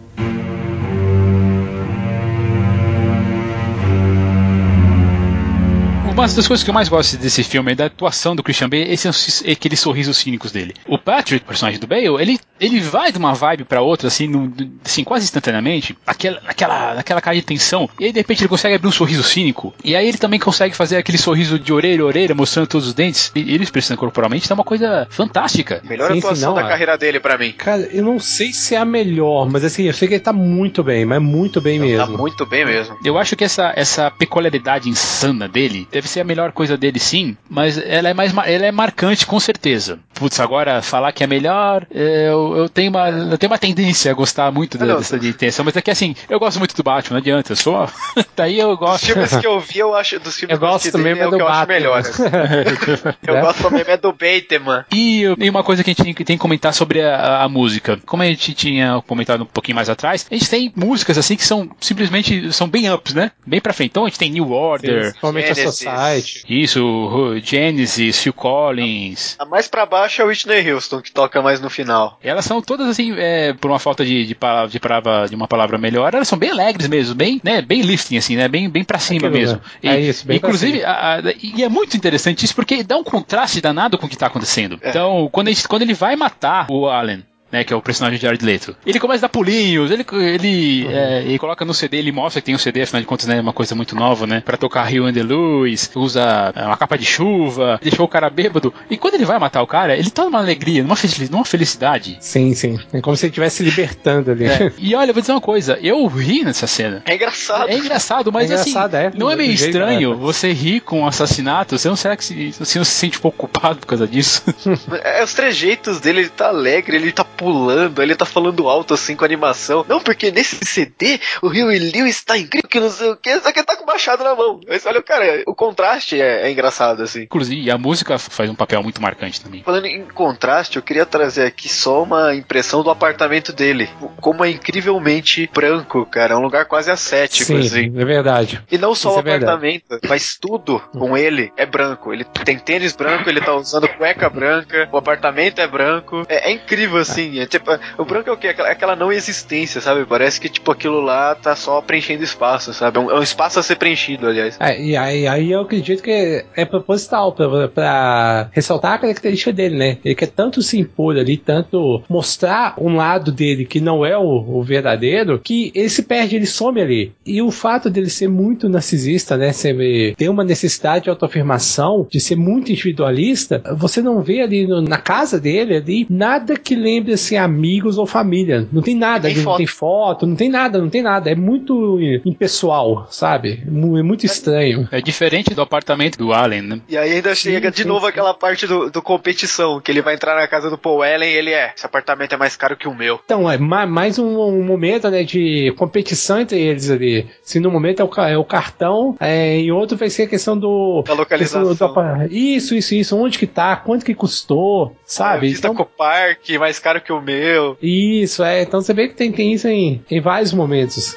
Uma das coisas que eu mais gosto desse filme é da atuação do Christian Bale, esse é aqueles sorrisos cínicos dele. O Patrick, o personagem do Bale, ele, ele vai de uma vibe pra outra, assim, no- assim quase instantaneamente, aquela, aquela, aquela cara de tensão, e aí de repente ele consegue abrir um sorriso cínico, e aí ele também consegue fazer aquele sorriso de orelha a orelha, mostrando todos os dentes, e ele expressando corporalmente, tá uma coisa fantástica. Melhor Sim, sim, atuação não, da é. carreira dele pra mim. Cara, eu não sei se é a melhor, mas assim, eu sei que ele tá muito bem, mas muito bem Tá mesmo. muito bem mesmo. Eu acho que essa, essa peculiaridade insana dele deve ser a melhor coisa dele, sim, mas ela é mais ma- ela é marcante com certeza. Putz, agora falar que é melhor, é, eu, eu tenho uma eu tenho uma tendência a gostar muito da- dessa de intenção, mas é que assim, eu gosto muito do Batman, não adianta, eu sou daí eu Dos gosto. filmes que eu vi, eu acho. Dos filmes Eu que gosto assisti também, dele, é do que eu acho Batman. melhor. assim. Eu Né? gosto também é do Bateman. E, e uma coisa que a gente tem, que- tem que comentar sobre a, a- a música. Como a gente tinha comentado um pouquinho mais atrás, a gente tem músicas assim que são simplesmente são bem ups, né? Bem pra frente. Então a gente tem New Order, Principalmente a Genesis. Society. isso, Genesis, Phil Collins. A mais pra baixo é o Whitney Houston, que toca mais no final. Elas são todas assim, é, por uma falta de, de, palavra, de, palavra, de uma palavra melhor, elas são bem alegres mesmo, bem, né, bem lifting, assim, né, bem, bem pra cima Aquilo, mesmo. né? É isso, bem pra Inclusive, a- a- e é muito interessante isso porque dá um contraste danado com o que tá acontecendo. É. Então, quando, a gente- quando ele vai matar o Allen, né, que é o personagem de Jared Leto. Ele começa a dar pulinhos, ele, ele, Uhum. é, ele coloca no CD, ele mostra que tem um CD, afinal de contas, né, uma coisa muito nova, né, pra tocar Rio and the Luz, usa é, uma capa de chuva, deixou o cara bêbado. E quando ele vai matar o cara, ele tá numa alegria, numa, fel- numa felicidade. Sim, sim. É como se ele estivesse libertando ali. É. E olha, eu vou dizer uma coisa, eu ri nessa cena. É engraçado. É engraçado, mas É engraçado, assim, é. não é meio estranho é. você rir com um assassinato? Você não será que se, você não se sente um pouco culpado por causa disso? É, os trejeitos dele, ele tá alegre, ele tá pulando, ele tá falando alto assim com a animação. Não, porque nesse CD o Rio e Lewis tá incrível, que não sei o que, só que tá com o machado na mão. Mas olha, cara, o contraste é, é engraçado, assim. Inclusive, a música faz um papel muito marcante também. Falando em contraste, eu queria trazer aqui só uma impressão do apartamento dele. Como é incrivelmente branco, cara. É um lugar quase ascético, Sim, assim. é verdade. E não só Isso o é verdade. apartamento, mas tudo com ele é branco. Ele tem tênis branco, ele tá usando cueca branca, o apartamento é branco. É, é incrível, assim. É tipo, o branco é o quê? Aquela, aquela não existência, sabe? Parece que, tipo, aquilo lá tá só preenchendo espaço, sabe? É um, é um espaço a ser preenchido, aliás. É, e aí, aí eu acredito que é proposital pra, ressaltar a característica dele, né? Ele quer tanto se impor ali, tanto mostrar um lado dele que não é o, o verdadeiro, que ele se perde, ele some ali. E o fato dele ser muito narcisista, né? Ser, ter uma necessidade de autoafirmação, de ser muito individualista, você não vê ali no- na casa dele ali nada que lembre assim amigos ou família. Não tem nada, ali, não foto. tem foto, não tem nada, não tem nada. É muito impessoal, sabe? É muito estranho. É diferente do apartamento do Allen, né? E aí ainda chega de sim, novo sim. aquela parte do, do competição, que ele vai entrar na casa do Paul Allen e ele é, esse apartamento é mais caro que o meu. Então, é ma- mais um, um momento né, de competição entre eles ali. Se no momento é o, é o cartão, é, em outro vai ser a questão do. Da localização. do apa- isso, isso, isso. Onde que tá? Quanto que custou? Sabe? Vista Então, com o parque, mais caro que o meu. isso, é. Então você vê que tem, tem isso em, em vários momentos.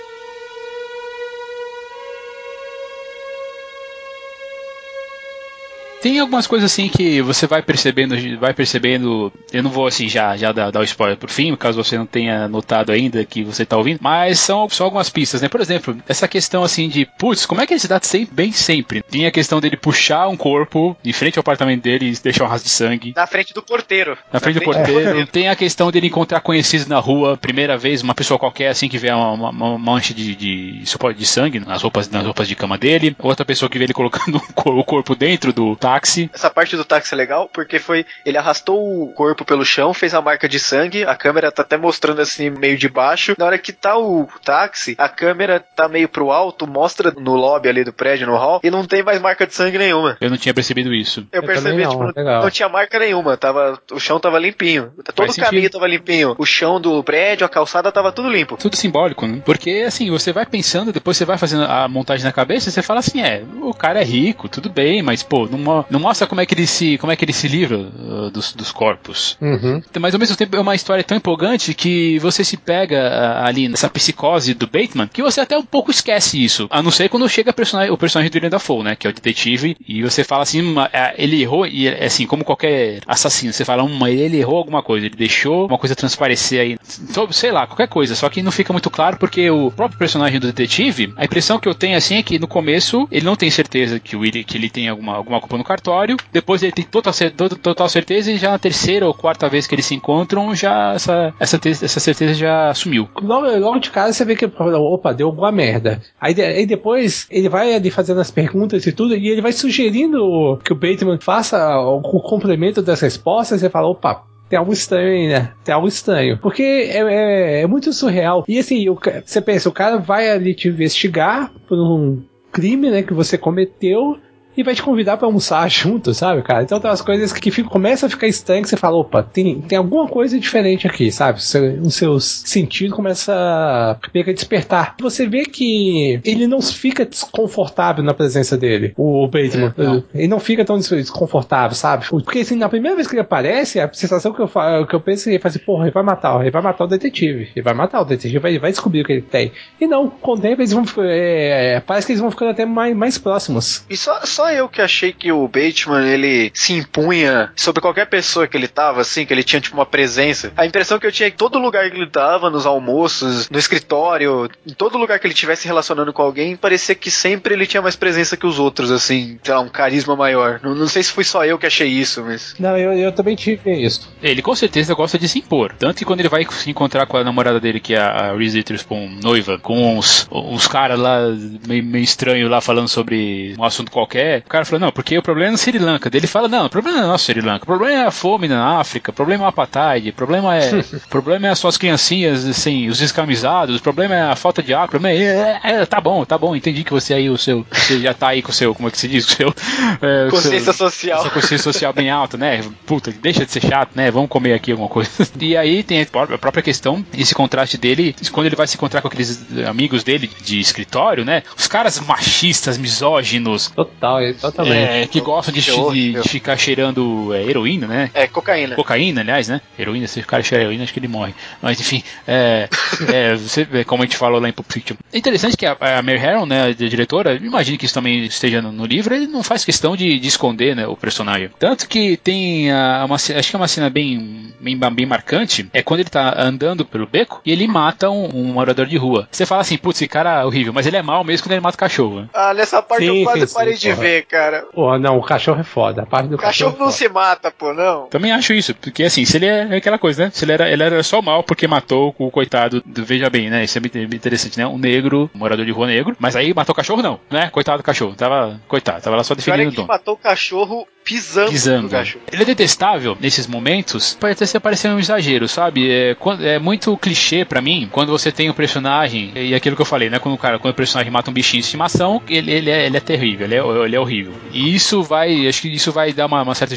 Tem algumas coisas assim que você vai percebendo, vai percebendo. Eu não vou assim já, já dar, dar o spoiler por fim, caso você não tenha notado ainda que você tá ouvindo, mas são só algumas pistas, né? Por exemplo, essa questão assim de, putz, como é que ele se dá sempre, bem sempre? Tem a questão dele puxar um corpo em frente ao apartamento dele e deixar um rastro de sangue. Na frente do porteiro. Na frente do porteiro. Tem a questão dele encontrar conhecidos na rua, primeira vez, uma pessoa qualquer assim que vê uma, uma- uma mancha de, de, de sangue nas roupas, nas roupas de cama dele. Outra pessoa que vê ele colocando o corpo dentro do táxi. Essa parte do táxi é legal porque foi. Ele arrastou o corpo pelo chão, fez a marca de sangue, a câmera tá até mostrando assim meio de baixo. Na hora que tá o táxi, a câmera tá meio pro alto, mostra no lobby ali do prédio, no hall, e não tem mais marca de sangue nenhuma. Eu não tinha percebido isso. Eu, Eu percebi, não, tipo, legal. não tinha marca nenhuma, tava, o chão tava limpinho. Todo Faz o caminho sentido. tava limpinho. O chão do prédio, a calçada tava tudo limpo. Tudo simbólico, né? Porque assim, você vai pensando, depois você vai fazendo a montagem na cabeça, e você fala assim, é, o cara é rico, tudo bem, mas pô, não, mo- não mostra como é que ele se, como é que ele se livra uh, dos, dos corpos. Uhum. Mas ao mesmo tempo é uma história tão empolgante que você se pega ah, ali nessa psicose do Bateman que você até um pouco esquece isso. A não ser quando chega personagem- o personagem do William Dafoe, né? Que é o detetive, e você fala assim, "Hum, ah, ele errou, e é assim, como qualquer assassino, você fala, hum, ele errou alguma coisa, ele deixou uma coisa transparecer aí. Então, sei lá, qualquer coisa. Só que não fica muito claro porque o próprio personagem do detetive, a impressão que eu tenho assim é que no começo ele não tem certeza que, o que ele tem alguma, alguma culpa no cartório, depois ele tem total, total certeza e já na terceira ou quarta vez que eles se encontram, já essa, essa, essa certeza já sumiu. Logo, logo de cara você vê que, opa, deu alguma merda. Aí, aí depois ele vai ali fazendo as perguntas e tudo, e ele vai sugerindo que o Bateman faça o, complemento das respostas, e você fala, opa. Tem algo estranho aí, né? Tem algo estranho. Porque é, é, é muito surreal. E assim, o você pensa, o cara vai ali te investigar por um crime, né, que você cometeu e vai te convidar pra almoçar junto, sabe, cara? Então tem umas coisas que ficam, começa a ficar estranho que você fala, opa, tem, tem alguma coisa diferente aqui, sabe? Seu- Os seus sentidos começam a meio que a despertar. Você vê que ele não fica desconfortável na presença dele, o Bateman. É, não. Ele não fica tão des- desconfortável, sabe? Porque assim, na primeira vez que ele aparece, a sensação que eu, fa- que eu penso é ele assim, porra, ele vai matar, ele vai matar o detetive. Ele vai matar o detetive, vai, vai descobrir o que ele tem. E não, com o tempo eles vão ficar- é, parece que eles vão ficando até mais, mais próximos. E só, só eu que achei que o Bateman, ele se impunha sobre qualquer pessoa que ele tava, assim, que ele tinha, tipo, uma presença. A impressão que eu tinha é que todo lugar que ele tava, nos almoços, no escritório, em todo lugar que ele estivesse relacionando com alguém, parecia que sempre ele tinha mais presença que os outros, assim, sei lá, um carisma maior. Não, não sei se fui só eu que achei isso, mas... Não, eu, eu também tive isso. Ele com certeza gosta de se impor. Tanto que quando ele vai se encontrar com a namorada dele, que é a Reese Witherspoon, noiva, com uns, uns caras lá meio, meio estranhos lá falando sobre um assunto qualquer? O cara falou, não, porque o problema é no Sri Lanka. Ele fala, não, o problema não é nosso Sri Lanka. O problema é a fome na África. O problema é o apartheid. O problema é, o problema é as suas criancinhas, assim, os descamisados. O problema é a falta de ar. O problema é, é, é, tá bom, tá bom. Entendi que você aí, o seu, você já tá aí com o seu, como é que se diz? O seu, é, Consciência seu- social. Sua consciência social bem alta, né? Puta, deixa de ser chato, né? Vamos comer aqui alguma coisa. E aí tem a a própria questão, esse contraste dele, quando ele vai se encontrar com aqueles amigos dele de escritório, né? Os caras machistas, misóginos, Total, totalmente. é, que gostam de, Que de- de ficar cheirando é, heroína, né? É, cocaína. Cocaína, aliás, né? Heroína, se o cara cheira heroína, acho que ele morre. Mas enfim, é, é, você como a gente falou lá em Pulp Fiction. É interessante que a, a Mary Harron, né, a diretora, imagine que isso também esteja no, no livro, ele não faz questão de, de esconder, né, o personagem. Tanto que tem a, uma, acho que é uma cena bem, bem, bem marcante, é quando ele tá andando pelo beco e ele mata um, um morador de rua. Você fala assim, putz, esse cara é horrível, mas ele é mal mesmo quando ele mata o cachorro. né? Ah, nessa parte Sim, eu quase sim, parei sim, de porra. ver, cara. Pô, não, o cachorro é foda. A parte do O cachorro cachorro. não é se mata, pô, não. Também acho isso, porque assim, se ele é, é aquela coisa, né? Se ele era, ele era só mal porque matou o coitado do, veja bem, né? Isso é bem interessante, né? Um negro, um morador de rua negro, mas aí matou o cachorro não, né? Coitado do cachorro, tava, coitado, tava lá só é defendendo o que dono. matou o cachorro pisando, Pisando. no. Ele é detestável nesses momentos, pode até ser parecer um exagero, sabe? É, é muito clichê pra mim quando você tem um personagem, e aquilo que eu falei, né? Quando o cara, quando o personagem mata um bichinho de estimação, ele, ele, é, ele é terrível, ele é, ele é horrível. E isso vai, acho que isso vai dar uma, uma certa,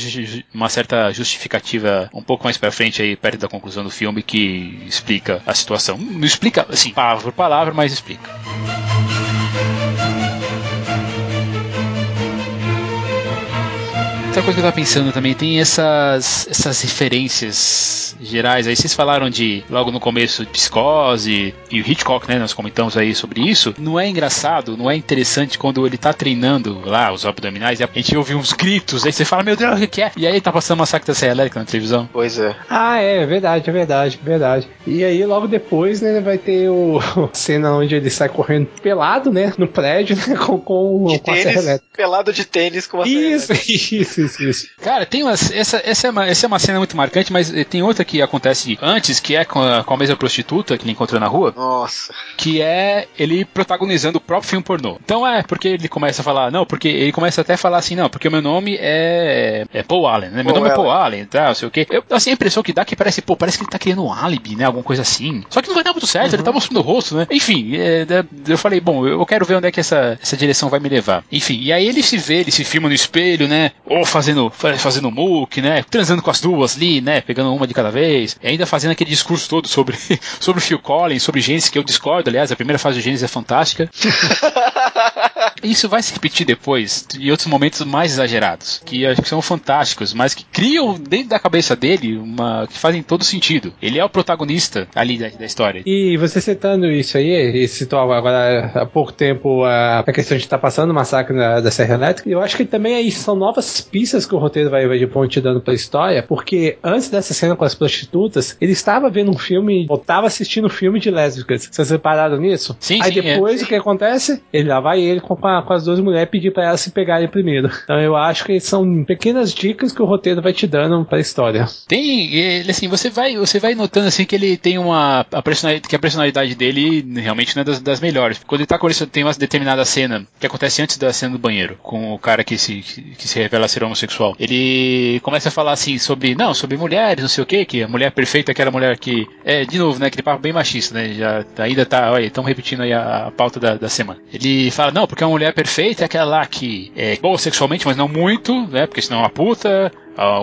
uma certa justificativa um pouco mais pra frente aí, perto da conclusão do filme, que explica a situação. Não explica, assim, palavra por palavra, mas explica. Outra coisa que eu tava pensando também, tem essas, essas referências gerais aí. Vocês falaram de, logo no começo, de psicose e o Hitchcock, né? Nós comentamos aí sobre isso. Não é engraçado, não é interessante quando ele tá treinando lá os abdominais e a gente ouve uns gritos, aí você fala, meu Deus, o que que é? E aí tá passando Massacre da Serra Elétrica na televisão. Pois é. Ah, é, é verdade, é verdade, é verdade. E aí logo depois, né, vai ter o a cena onde ele sai correndo pelado, né, no prédio, né, com, com, De com a serra tênis, elétrica. pelado de tênis com a serra Isso, elétrica. isso, isso, isso. Cara, tem umas, essa, essa, é uma, essa é uma cena muito marcante, mas tem outra que acontece antes, que é com a, com a mesma prostituta que ele encontrou na rua. Nossa. que é ele protagonizando o próprio filme pornô. Então é porque ele começa a falar, não, porque ele começa até a falar assim, não, porque o meu nome é, é Paul Allen, né? Meu Paul nome é Allen. Paul Allen, tá, não sei o quê. Eu, assim, a impressão que dá é que parece, pô, parece que ele tá criando um álibi, né? Alguma coisa assim. Só que não vai dar muito certo, ele tá mostrando o rosto, né? Enfim, é, é, eu falei, bom, eu quero ver onde é que essa, essa direção vai me levar. Enfim, e aí ele se vê, ele se filma no espelho, né? Ou fazendo, fa- fazendo muque, né? Transando com as duas ali, né? Pegando uma de cada vez. E ainda fazendo aquele discurso todo sobre, sobre o Phil Collins, sobre Gênesis, que eu discordo, aliás, a primeira fase do Gênesis é fantástica. Isso vai se repetir depois, em outros momentos mais exagerados, que acho que são fantásticos, mas que criam dentro da cabeça dele uma. que fazem todo sentido. Ele é o protagonista ali da, da história. E você citando isso aí, e citou agora há pouco tempo a, a questão de estar passando o massacre na- da Serra Elétrica, eu acho que também aí são novas pistas que o roteiro vai, vai de ponte dando pra história, porque antes dessa cena com as prostitutas, ele estava vendo um filme, ou estava assistindo um filme de lésbicas. Vocês repararam nisso? Sim, aí sim, depois é. o que acontece? Ele lá vai ele com, com as duas mulheres pedir pra elas se pegarem primeiro. Então eu acho que são pequenas dicas que o roteiro vai te dando pra história. Tem, ele, assim, você vai, você vai notando assim que ele tem uma a personalidade, que a personalidade dele realmente não é das, das melhores. Quando ele tá com isso, tem uma determinada cena que acontece antes da cena do banheiro, com o cara que se que se revela ser homossexual. Ele começa a falar assim sobre, não, sobre mulheres, não sei o que, que a mulher perfeita é aquela mulher que é de novo, né, aquele papo bem machista, né? Já ainda tá, olha, estão repetindo aí a, a pauta da, da semana. Ele fala, não, porque uma mulher perfeita é aquela lá que é boa sexualmente, mas não muito, né? Porque senão é uma puta,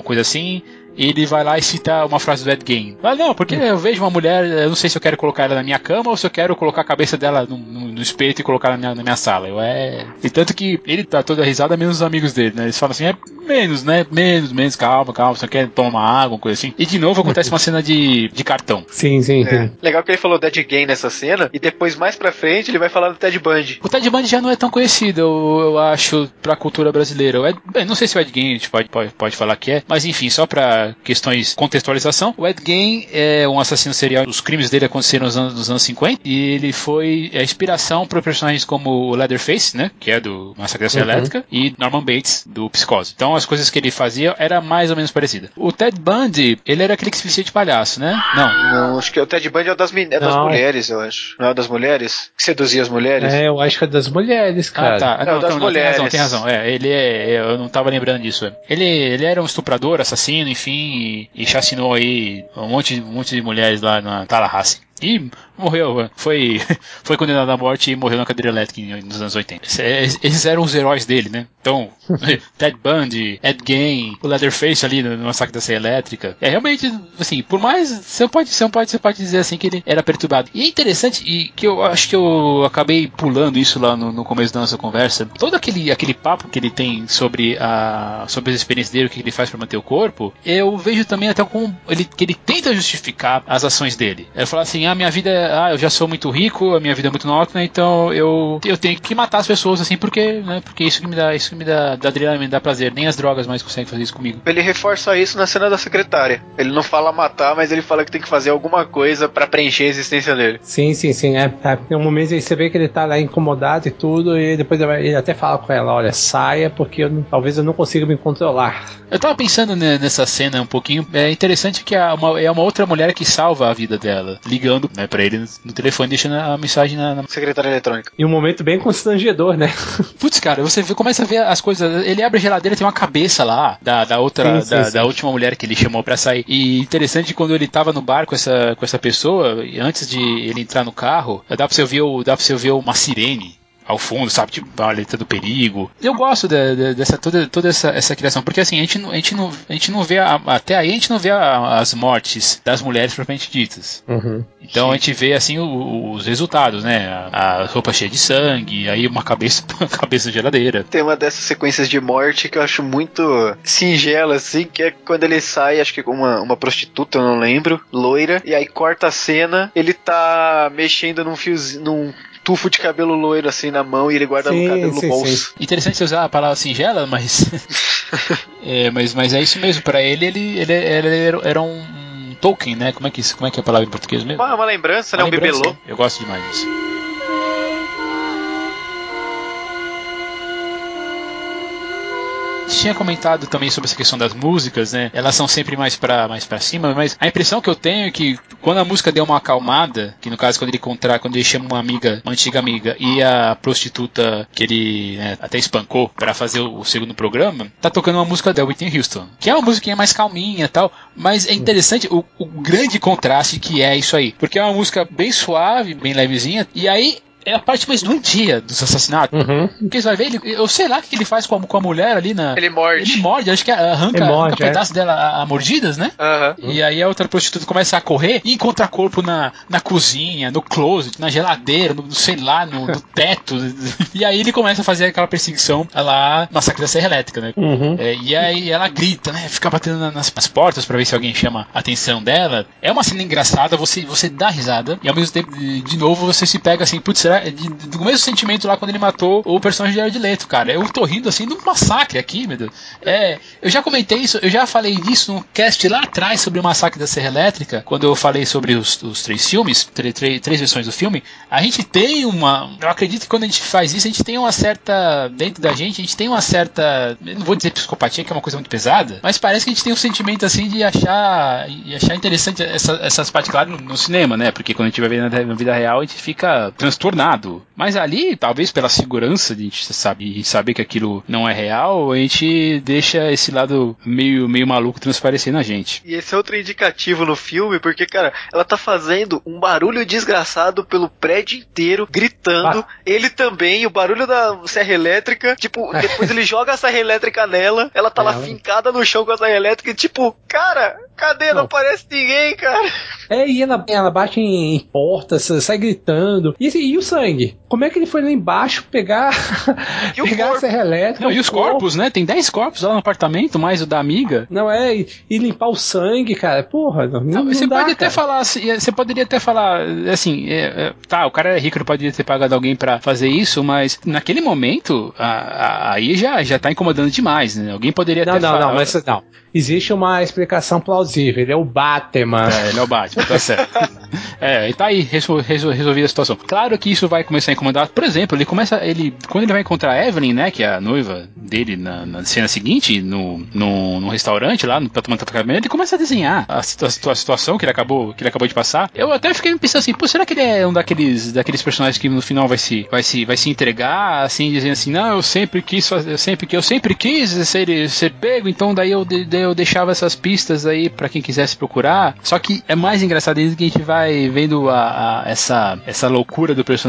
coisa assim ele vai lá e cita uma frase do Ed Gein. Ah, não, porque eu vejo uma mulher, eu não sei se eu quero colocar ela na minha cama ou se eu quero colocar a cabeça dela no, no, no espelho e colocar na minha, na minha sala. Eu, é... E tanto que ele tá toda risada, menos os amigos dele, né? Eles falam assim, é menos, né? Menos, menos, calma, calma, você quer tomar água, uma coisa assim. E de novo acontece uma cena de, de cartão. Sim, sim, sim. É. Legal que ele falou Dead Game nessa cena, e depois mais pra frente ele vai falar do Ted Bundy. O Ted Bundy já não é tão conhecido, eu, eu acho, pra cultura brasileira. Ed, bem, não sei se o Ed Gein a gente pode, pode, pode falar que é, mas enfim, só pra questões contextualização, o Ed Gein é um assassino serial. Os crimes dele aconteceram nos anos, nos anos 50 e ele foi a inspiração para personagens como o Leatherface, né, que é do Massacre da Uhum. Elétrica, e Norman Bates do Psicose. Então, as coisas que ele fazia era mais ou menos parecida. O Ted Bundy, ele era aquele que se vestia de palhaço, né? Não. Não, acho que o Ted Bundy é o das, é das Não. mulheres, eu acho. Não é das mulheres? Que seduzia as mulheres? É, eu acho que é das mulheres, cara. Ah, tá. É, Não, o das não, não, tem razão, mulheres. tem razão. É, ele é. Eu não tava lembrando disso. é. Ele, ele era um estuprador, assassino, enfim, e, e chacinou aí um monte, um monte de mulheres lá na Tallahassee. E morreu, foi, foi condenado à morte e morreu na cadeira elétrica nos anos 80. Esses- Esses eram os heróis dele, né? Então, Ted Bundy, Ed Gein, o Leatherface ali no, massacre da Serra Elétrica. É realmente, assim, por mais. Você pode, você pode, você pode dizer assim que ele era perturbado. E é interessante, e que eu acho que eu acabei pulando isso lá no, no começo da nossa conversa. Todo aquele, aquele papo que ele tem sobre, a, sobre as experiências dele, o que ele faz para manter o corpo, eu vejo também até como ele, que ele tenta justificar as ações dele. Ele fala assim: ah, minha vida, é- ah, eu já sou muito rico, a minha vida é muito nótona, então eu, eu tenho que matar as pessoas assim, porque, né, porque isso que me dá, isso que me dá, dá adrenalina, me dá prazer. Nem as drogas mais conseguem fazer isso comigo. Ele reforça isso na cena da secretária. Ele não fala matar, mas ele fala que tem que fazer alguma coisa pra preencher a existência dele. Sim, sim, sim. É, é, tem um momento aí você vê que ele tá lá incomodado e tudo, e depois ele até fala com ela, olha, saia, porque eu talvez eu não consiga me controlar. Eu tava pensando ne- nessa cena um pouquinho. É interessante que a- uma- é uma outra mulher que salva a vida dela, ligando né, para ele no, no telefone, deixando a mensagem na, na- Secretária eletrônica. E um momento bem constrangedor, né? Putz, cara, você começa a ver as coisas. Ele abre a geladeira, tem uma cabeça lá da, da outra, Sim, da, sim. da última mulher que ele chamou pra sair. E interessante quando ele tava no bar com essa, com essa pessoa, e antes de ele entrar no carro, dá pra você ouvir, o- dá pra você ouvir uma sirene. Ao fundo, sabe? Tipo, a letra do perigo. Eu gosto da- da- dessa, toda, toda essa, essa criação, porque assim, a gente, não- a gente, não, a gente não vê, a- até aí a gente não vê a- as mortes das mulheres propriamente ditas. Uhum. Então a gente vê assim o- os resultados, né? A, a roupa cheia de sangue, aí uma cabeça, cabeça na geladeira. Tem uma dessas sequências de morte que eu acho muito singela, assim, que é quando ele sai, acho que com uma, uma prostituta, eu não lembro, loira, e aí corta a cena, ele tá mexendo num fiozinho, num tufo de cabelo loiro assim na mão e ele guarda Sim, o cabelo sim, no bolso. Interessante você usar a palavra singela, mas. é, mas, mas é isso mesmo, pra ele ele, ele, ele era, era um, um token, né? Como é, que, como é que é a palavra em português mesmo? Uma, uma lembrança, né? Uma Um lembrança. bibelô. Eu gosto demais disso. Tinha comentado também sobre essa questão das músicas, né? Elas são sempre mais pra, mais pra cima, mas a impressão que eu tenho é que quando a música deu uma acalmada, que no caso quando ele encontrar, quando ele chama uma amiga, uma antiga amiga, e a prostituta que ele né, até espancou pra fazer o, segundo programa, tá tocando uma música da Whitney Houston, que é uma musiquinha mais calminha tal, mas é interessante o, o grande contraste que é isso aí, porque é uma música bem suave, bem levezinha, e aí é a parte mais doentia dos assassinatos. Uhum. Porque você vai ver, ele, eu sei lá o que ele faz com a, com a mulher ali na. Ele morde. Ele morde, acho que arranca, morde, arranca é. pedaços dela a, a mordidas, né? Aham. E aí a outra prostituta começa a correr e encontra corpo na, na cozinha, no closet, na geladeira, no, sei lá, no, no teto. E aí ele começa a fazer aquela perseguição lá, massacre da Serra Elétrica, né? Uhum. É, e aí ela grita, né? Fica batendo na- nas, nas portas pra ver se alguém chama a atenção dela. É uma cena engraçada, você, você dá risada, e ao mesmo tempo, de, de novo, você se pega assim, putz, será? De, do mesmo sentimento lá quando ele matou o personagem de Jared Leto, cara. Eu tô rindo assim de um massacre aqui, meu Deus. É, eu já comentei isso, eu já falei disso no cast lá atrás sobre o massacre da Serra Elétrica, quando eu falei sobre os, os três filmes, tre- três versões do filme. A gente tem uma. Eu acredito que quando a gente faz isso, a gente tem uma certa. Dentro da gente, a gente tem uma certa. Não vou dizer psicopatia, que é uma coisa muito pesada, mas parece que a gente tem um sentimento assim de achar. de achar interessante essa- essas partes, claro, no, no cinema, né? Porque quando a gente vai ver na, na vida real, a gente fica transtornado. Mas ali, talvez pela segurança de a gente sabe, saber que aquilo não é real, a gente deixa esse lado meio, meio maluco transparecer na gente. E esse é outro indicativo no filme, porque, cara, ela tá fazendo um barulho desgraçado pelo prédio inteiro, gritando. Ele também, o barulho da serra elétrica. Tipo, depois ele joga a serra elétrica nela, ela tá lá Ela- fincada no chão com a serra elétrica e, tipo, cara, cadê? Não, Não. aparece ninguém, cara. É, e ela, ela bate em, em portas, sai gritando. E, e o sangue? Como é que ele foi lá embaixo pegar, E pegar a corpo? serra elétrica? Não, e os corpo? corpos, né? Tem 10 corpos lá no apartamento, mais o da amiga. Não é, e, e limpar o sangue, cara. Porra, não, Não, não você dá, pode até cara. falar, assim, é, você poderia até falar, assim, é, é, tá, o cara é rico, ele poderia ter pagado alguém pra fazer isso, mas naquele momento, a- a- aí já, já tá incomodando demais, né? Alguém poderia Não, até não, falar. não, mas não. Existe uma explicação plausível plausível, ele é o Batman. É, ele é o Batman, tá certo. é, e tá aí, resol, resol, resolvida a situação. Claro que isso vai começar a incomodar. Por exemplo, ele começa. ele Quando ele vai encontrar a Evelyn, né? Que é a noiva dele na, na cena seguinte, no, no, no restaurante lá, no, pra tomar café ele começa a desenhar a, a, a, situação que ele acabou que ele acabou de passar. Eu até fiquei pensando assim, pô, será que ele é um daqueles, daqueles personagens que no final vai se, vai se, vai se entregar, assim, dizendo assim, não, eu sempre quis fazer, eu sempre que eu sempre quis ser, ser pego, então daí eu, eu deixava essas pistas aí para quem quisesse procurar. Só que é mais engraçado ainda que a gente vai vendo a, a, essa, essa loucura do personagem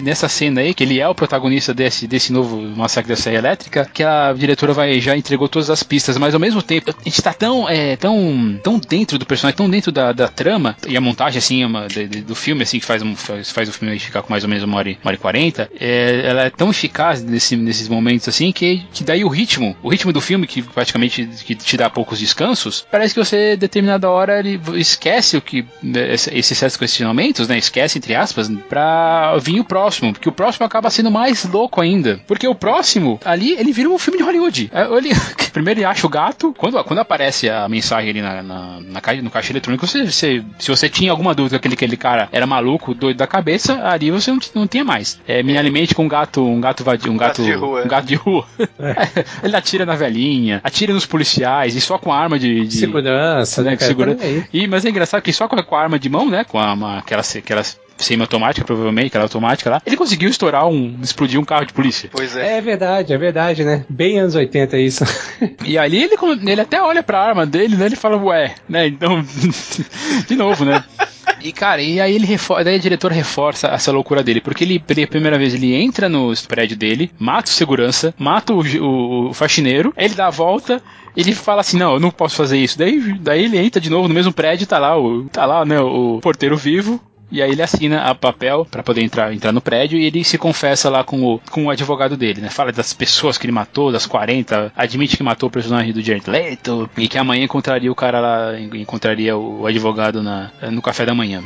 nessa cena aí, que ele é o protagonista desse, desse novo massacre da Serra Elétrica, que a diretora vai já entregou todas as pistas, mas ao mesmo tempo a gente tá tão, é, tão, tão dentro do personagem, tão dentro da, da trama, e a montagem assim é uma, de, de, do filme, assim, que faz, um, faz, faz o filme ficar com mais ou menos uma hora, uma hora e quarenta, é, ela é tão eficaz nesse, nesses momentos assim que, que daí o ritmo, o ritmo do filme, que praticamente que te dá poucos descansos, parece que você, determinada hora, ele esquece o que né, esses certos questionamentos, né? Esquece, entre aspas, pra vir o próximo, porque o próximo acaba sendo mais louco ainda. Porque o próximo, ali, ele vira um filme de Hollywood. É, ele, primeiro ele acha o gato, quando, quando aparece a mensagem ali na, na, na caixa, no caixa eletrônico, você, você, se você tinha alguma dúvida que aquele, aquele cara era maluco, doido da cabeça, ali você não, não tinha mais. É, me alimente com um gato, um gato vadio, um gato, gato de rua. Um gato de rua. É. ele atira na velhinha, atira nos policiais, e só com a arma de. de segurança, né? Cara, segurança. E, mas é engraçado que só com a, com a arma de mão, né? Com a, uma, aquela, aquela semi-automática, provavelmente, aquela automática lá, ele conseguiu estourar um. explodir um carro de polícia. Pois é. É verdade, é verdade, né? Bem anos 80 isso. e ali ele, ele até olha pra arma dele, né? Ele fala, ué, né? Então. de novo, né? E, cara, e aí ele reforça, daí a diretora reforça essa loucura dele, porque ele, pela primeira vez, ele entra no prédio dele, mata o segurança, mata o, o, o faxineiro, ele dá a volta, ele fala assim, não, eu não posso fazer isso. Daí, daí ele entra de novo no mesmo prédio, tá lá o, tá lá, né, o porteiro vivo, e aí ele assina a papel para poder entrar, entrar no prédio e ele se confessa lá com o, com o advogado dele, né? Fala das pessoas que ele matou, das 40, admite que matou o personagem do Jared Leto e que amanhã encontraria o cara lá, encontraria o advogado na, no café da manhã.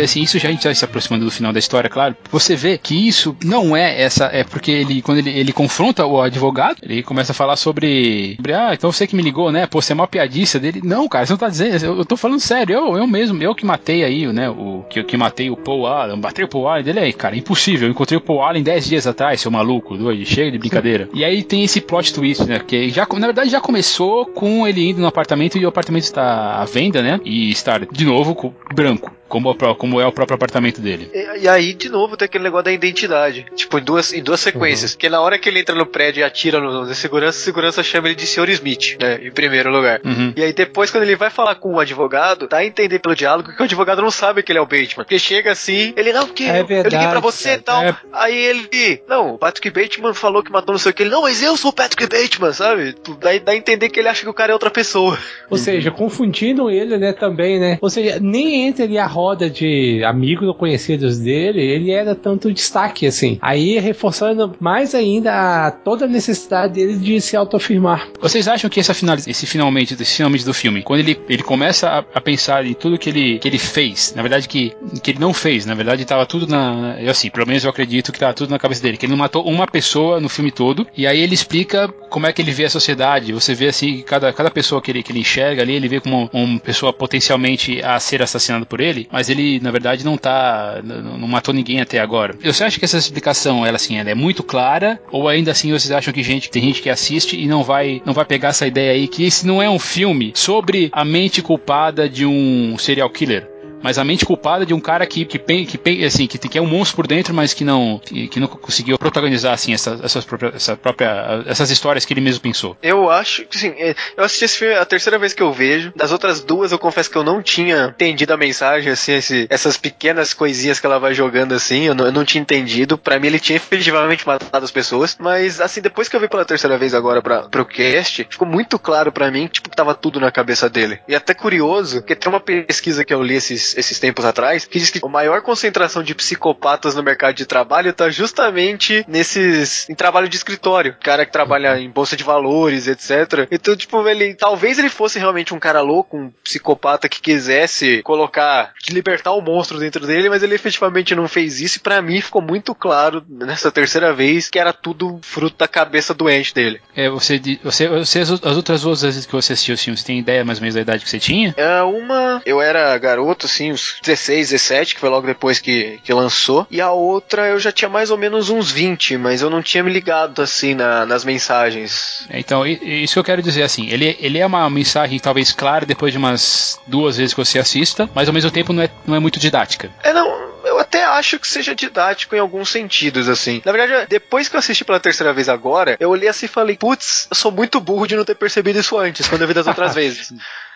Assim, isso já a gente está se aproximando do final da história, claro. Você vê que isso não é essa, é porque ele, quando ele, ele confronta o advogado, ele começa a falar sobre, sobre, ah, então você que me ligou, né? Pô, você é uma piadista dele. Não, cara, você não tá dizendo, eu, eu tô falando sério, eu, eu mesmo, eu que matei aí, né? O que, que matei o Paul Allen, batei o Paul Allen dele aí, cara, impossível. Eu encontrei o Paul Allen 10 dias atrás, seu maluco, doido, chega de brincadeira. E aí tem esse plot twist, né? Que já, na verdade já começou com ele indo no apartamento e o apartamento está à venda, né? E estar de novo branco como, como é o próprio apartamento dele. E, e, aí, de novo, tem aquele negócio da identidade. Tipo, em duas, em duas sequências. Uhum. Que na hora que ele entra no prédio e atira no, no segurança, a segurança chama ele de Sr. Smith, né? Em primeiro lugar. Uhum. E aí, depois, quando ele vai falar com o advogado, dá a entender pelo diálogo que o advogado não sabe que ele é o Bateman. Porque chega assim, ele, não, porque é verdade, eu liguei pra você e tal. É... Aí ele, não, o Patrick Bateman falou que matou não sei o que. Ele, não, mas eu sou o Patrick Bateman, sabe? Dá, dá a entender que ele acha que o cara é outra pessoa. Ou seja, confundindo ele, né, também, né? Ou seja, nem entra ali a roda de amigos ou conhecidos dele, ele era tanto destaque assim. Aí reforçando mais ainda a, toda a necessidade dele de se autoafirmar. Vocês acham que essa final, esse finalmente, esse finalmente do filme, quando ele, ele começa a, a, pensar em tudo que ele, que ele fez, na verdade que, que ele não fez, na verdade estava tudo na. Assim, pelo menos eu acredito que estava tudo na cabeça dele, que ele não matou uma pessoa no filme todo, e aí ele explica como é que ele vê a sociedade. Você vê assim, cada, cada pessoa que ele, que ele enxerga ali, ele vê como uma pessoa potencialmente a ser assassinada por ele, mas ele, na verdade, não tá não matou ninguém até agora. Você acha que essa explicação ela assim, ela é muito clara ou ainda assim vocês acham que gente tem gente que assiste e não vai não vai pegar essa ideia aí que esse não é um filme sobre a mente culpada de um serial killer? Mas a mente culpada de um cara que, que, que, assim, que, que é um monstro por dentro, mas que não, que, que não conseguiu protagonizar assim, essa, essas, próprias, essa própria, essas histórias que ele mesmo pensou. Eu acho que sim. É, eu assisti esse filme a terceira vez que eu vejo. Das outras duas, eu confesso que eu não tinha entendido a mensagem, assim, esse, essas pequenas coisinhas que ela vai jogando assim, eu não, eu não tinha entendido. Para mim, ele tinha efetivamente matado as pessoas. Mas, assim, depois que eu vi pela terceira vez agora pra, pro cast, ficou muito claro para mim, tipo, que tava tudo na cabeça dele. E até curioso, porque tem uma pesquisa que eu li esses esses, esses tempos atrás, que diz que a maior concentração de psicopatas no mercado de trabalho tá justamente nesses. em trabalho de escritório. Cara que trabalha em bolsa de valores, etc. Então, tipo, ele. Talvez ele fosse realmente um cara louco, um psicopata que quisesse colocar. libertar o monstro dentro dele, mas ele efetivamente não fez isso. E pra mim ficou muito claro nessa terceira vez que era tudo fruto da cabeça doente dele. É, você, você, você as, as outras duas vezes que você assistiu o filme, você tem ideia mais ou menos da idade que você tinha? É, uma, eu era garoto, assim, uns 16, 17, que foi logo depois que, que lançou. E a outra eu já tinha mais ou menos uns 20, mas eu não tinha me ligado, assim, na- nas mensagens. É, Então, isso que eu quero dizer, assim, ele, ele é uma mensagem talvez clara depois de umas duas vezes que você assista, mas ao mesmo tempo não é, não é muito didática. É, não, eu até acho que seja didático em alguns sentidos, assim. Na verdade, depois que eu assisti pela terceira vez agora, eu olhei assim e falei, putz, eu sou muito burro de não ter percebido isso antes, quando eu vi das outras vezes.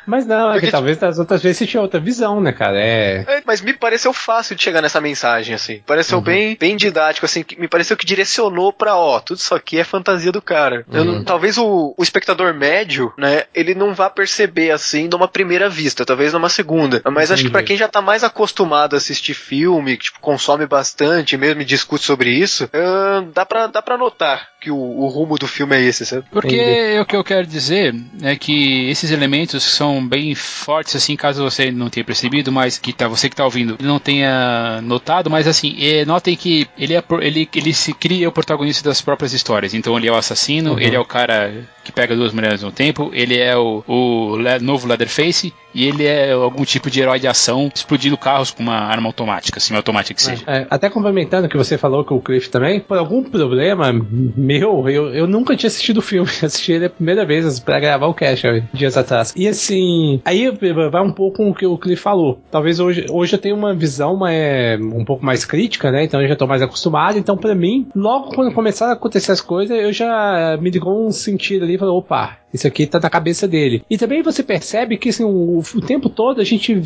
Mas não, é Porque, que talvez das outras vezes você tinha outra visão, né, cara? É. É, mas me pareceu fácil de chegar nessa mensagem, assim. Pareceu bem, bem didático, assim. Me pareceu que direcionou pra, ó, tudo isso aqui é fantasia do cara. Eu não- talvez o, o espectador médio, né, ele não vá perceber, assim, numa primeira vista, talvez numa segunda. Mas acho que pra Entendi. quem já tá mais acostumado a assistir filme, que tipo, consome bastante mesmo e discute sobre isso, ah, dá, pra, dá pra notar que o, o rumo do filme é esse, sabe? Porque Entendi. o que eu quero dizer é que esses elementos são bem fortes, assim, caso você não tenha percebido, mas que tá, você que tá ouvindo não tenha notado, mas assim, é, notem que ele, é, ele, ele se cria o protagonista das próprias histórias. Então ele é o assassino, Uhum. ele é o cara que pega duas mulheres ao tempo, ele é o, o le- novo Leatherface e ele é algum tipo de herói de ação explodindo carros com uma arma automática, semi-automática que seja. É, até complementando o que você falou com o Cliff também, por algum problema meu, eu, eu nunca tinha assistido o filme. Assisti ele a primeira vez pra gravar o cast dias atrás. E assim, aí vai um pouco com o que o Cliff falou. Talvez hoje, hoje eu tenha uma visão uma, é, um pouco mais crítica, né? Então eu já tô mais acostumado. Então, pra mim, logo quando começaram a acontecer as coisas, eu já me ligou um sentido ali e falei, opa, isso aqui tá na cabeça dele. E também você percebe que assim, o, o tempo todo a gente.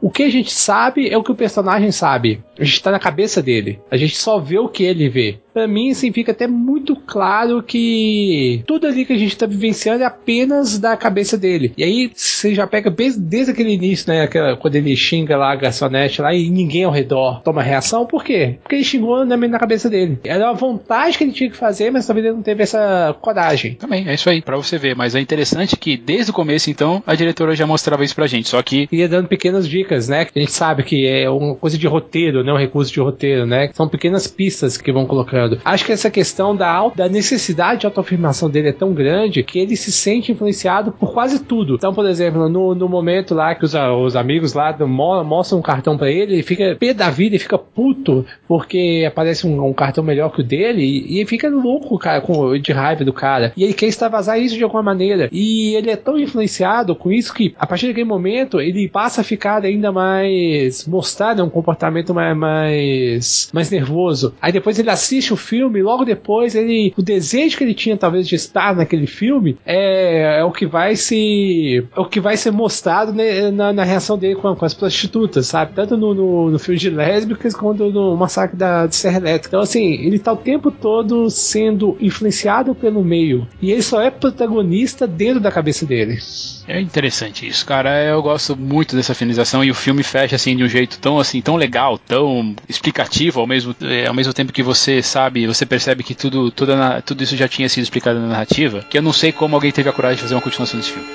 O que a gente sabe é o que o personagem sabe. A gente tá na cabeça dele. A gente só vê o que ele vê. Pra mim, assim, fica até muito claro que tudo ali que a gente tá vivenciando é apenas da cabeça dele. E aí você já pega desde, aquele início, né? Aquela, quando ele xinga lá a garçonete lá e ninguém ao redor toma reação. Por quê? Porque ele xingou na, na cabeça dele. Era uma vontade que ele tinha que fazer, mas talvez ele não teve essa coragem. Também, é isso aí, pra você ver. Mas é interessante que desde o começo, então, a diretora já mostrava isso pra gente. Só que ia dando pequenas dicas, né? A gente sabe que é uma coisa de roteiro, né? Um recurso de roteiro, né? São pequenas pistas que vão colocando. Acho que essa questão da, auto- da necessidade de autoafirmação dele é tão grande que ele se sente influenciado por quase tudo. Então, por exemplo, no, no momento lá que os, os amigos lá do- mo- mostram um cartão pra ele, ele fica pé da vida e fica puto porque aparece um, um cartão melhor que o dele e, e fica louco, cara, com, de raiva do cara. E ele quer extravasar isso de alguma maneira. E ele é tão influenciado com isso que, a partir daquele momento, ele passa a ficar ainda mais. mostrar né, um comportamento mais, mais, mais nervoso. Aí depois ele assiste o filme, e logo depois ele. O desejo que ele tinha, talvez, de estar naquele filme é, é o que vai se. é o que vai ser mostrado né, na, na reação dele com, com as prostitutas, sabe? Tanto no, no, no filme de lésbicas quanto no massacre da de Serra Elétrica. Então, assim, ele tá o tempo todo sendo influenciado pelo meio. E ele só é protagonista dentro da cabeça dele. É interessante isso, cara. Eu gosto muito dessa finalização e o filme fecha assim de um jeito tão assim, tão legal, tão explicativo ao mesmo, é, ao mesmo tempo que você sabe, você percebe que tudo, na- tudo isso já tinha sido explicado na narrativa, que eu não sei como alguém teve a coragem de fazer uma continuação desse filme.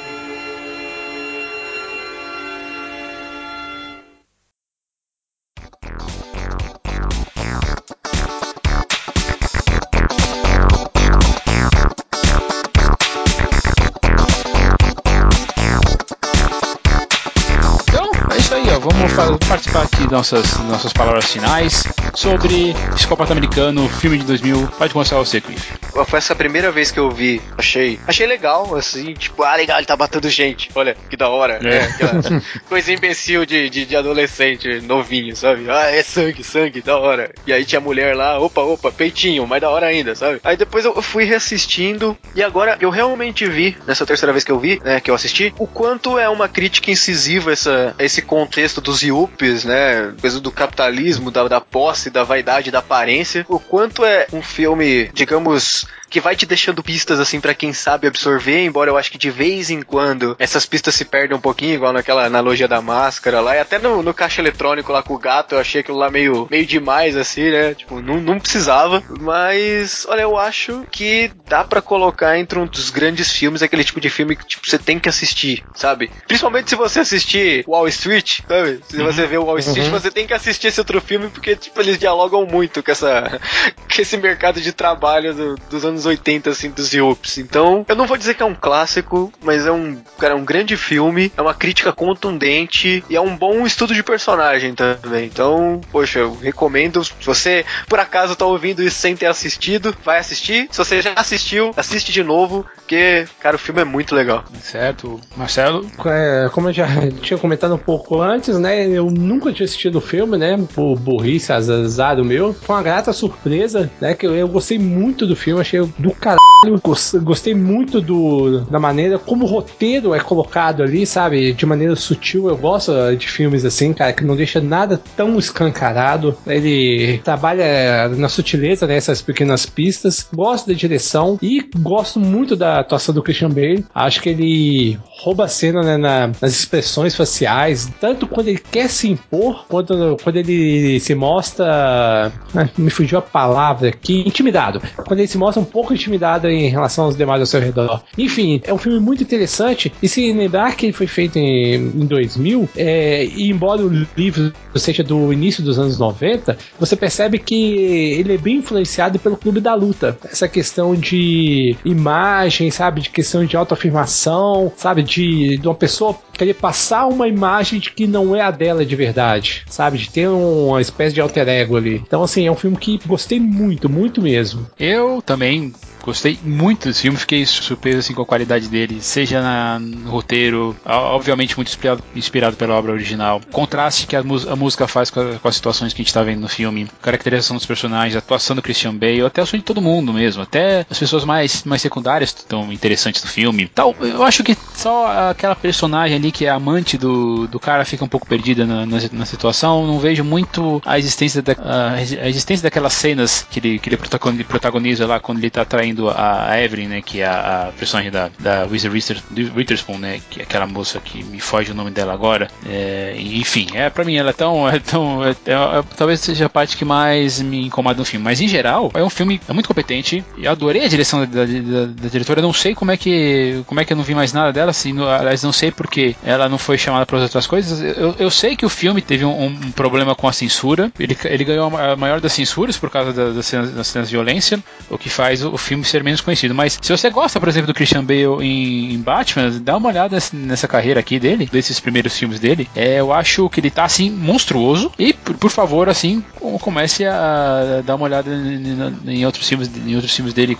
Nossas, nossas palavras finais sobre Psicopata Americano, filme de 2000. Pode começar você, Cliff. Foi essa primeira vez que eu vi, achei, achei legal, assim, tipo, ah, legal, ele tá matando gente, olha, que da hora, É. né? Coisa imbecil de, de, de adolescente novinho, sabe? Ah, é sangue, sangue, da hora. E aí tinha mulher lá, opa, opa, peitinho, mais da hora ainda, sabe? Aí depois eu fui reassistindo, e agora eu realmente vi, nessa terceira vez que eu vi, né, que eu assisti, o quanto é uma crítica incisiva essa, esse contexto dos Yuppies, né? Coisa do capitalismo, da, da posse, da vaidade, da aparência. O quanto é um filme, digamos, que vai te deixando pistas assim para quem sabe absorver, embora eu acho que de vez em quando essas pistas se perdem um pouquinho, igual naquela analogia da máscara lá, e até no, no caixa eletrônico lá com o gato, eu achei aquilo lá meio, meio demais assim, né? Tipo, não, não precisava, mas olha, eu acho que dá para colocar entre um dos grandes filmes, aquele tipo de filme que tipo, você tem que assistir, sabe? Principalmente se você assistir Wall Street, sabe? Se você vê o Wall Street, Uhum. Você tem que assistir esse outro filme porque tipo eles dialogam muito com essa com esse mercado de trabalho do- dos anos 80 assim dos Yuppies. Então, eu não vou dizer que é um clássico, mas é um, cara, é um grande filme, é uma crítica contundente e é um bom estudo de personagem também. Então, poxa, eu recomendo, se você por acaso tá ouvindo isso sem ter assistido, vai assistir. Se você já assistiu, assiste de novo, porque, cara, o filme é muito legal. Certo. Marcelo? É, como eu já tinha comentado um pouco antes, né? Eu nunca tinha assistido o filme, né? Por burrice, azar meu. Foi uma grata surpresa, né? Que eu, eu gostei muito do filme, achei do caralho. Gos- Gostei muito do, da maneira como o roteiro é colocado ali, sabe? De maneira sutil. Eu gosto de filmes assim, cara, que não deixa nada tão escancarado. Ele trabalha na sutileza, né? Essas pequenas pistas. Gosto da direção e gosto muito da atuação do Christian Bale. Acho que ele rouba a cena né, na- nas expressões faciais, tanto quando ele quer se impor, quanto quando ele se mostra. ah, me fugiu a palavra aqui, intimidado. Quando ele se mostra um pouco intimidado em relação aos demais ao seu redor. Enfim, é um filme muito interessante. E se lembrar que ele foi feito em, em 2000, é, e embora o livro seja do início dos anos 90, você percebe que ele é bem influenciado pelo Clube da Luta. Essa questão de imagem, sabe? De questão de autoafirmação, sabe? De, de uma pessoa querer passar uma imagem de que não é a dela de verdade, sabe? De ter uma espécie de alter ego ali. Então, assim, é um filme que gostei muito, muito mesmo. Eu também gostei muito desse filme, fiquei surpreso assim, com a qualidade dele, seja na, no roteiro, obviamente muito inspirado, inspirado pela obra original, contraste que a, a música faz com, a- com as situações que a gente está vendo no filme, caracterização dos personagens, atuação do Christian Bale, até a atuação de todo mundo mesmo, até as pessoas mais, mais secundárias estão interessantes do filme. Tal, eu acho que só aquela personagem ali que é amante do, do cara fica um pouco perdida na, na, na situação, não vejo muito a existência, da, a, a existência daquelas cenas que ele, que ele protagoni- protagoniza lá quando ele tá traindo a, Evelyn, né, que é a, personagem da, da Witter- Witherspoon, né, que é aquela moça que me foge o nome dela agora. É, enfim, é para mim ela é tão, é tão é- é- é- talvez seja a parte que mais me incomoda no filme, mas em geral é um filme é muito competente. Eu adorei a direção da, da, da- diretora. Não sei como é que como é que eu não vi mais nada dela, assim, aliás não sei porque ela não foi chamada para outras coisas. Eu, eu sei que o filme teve um, um problema com a censura. Ele, ele ganhou a ma- a maior das censuras por causa da- das, cenas, das cenas de violência, o que faz o, o filme ser menos conhecido. Mas se você gosta, por exemplo, do Christian Bale em, em Batman, dá uma olhada nessa, carreira aqui dele, desses primeiros filmes dele. É, eu acho que ele tá assim monstruoso. E por, por favor, assim, co- comece a dar uma olhada em, em outros filmes, em outros filmes dele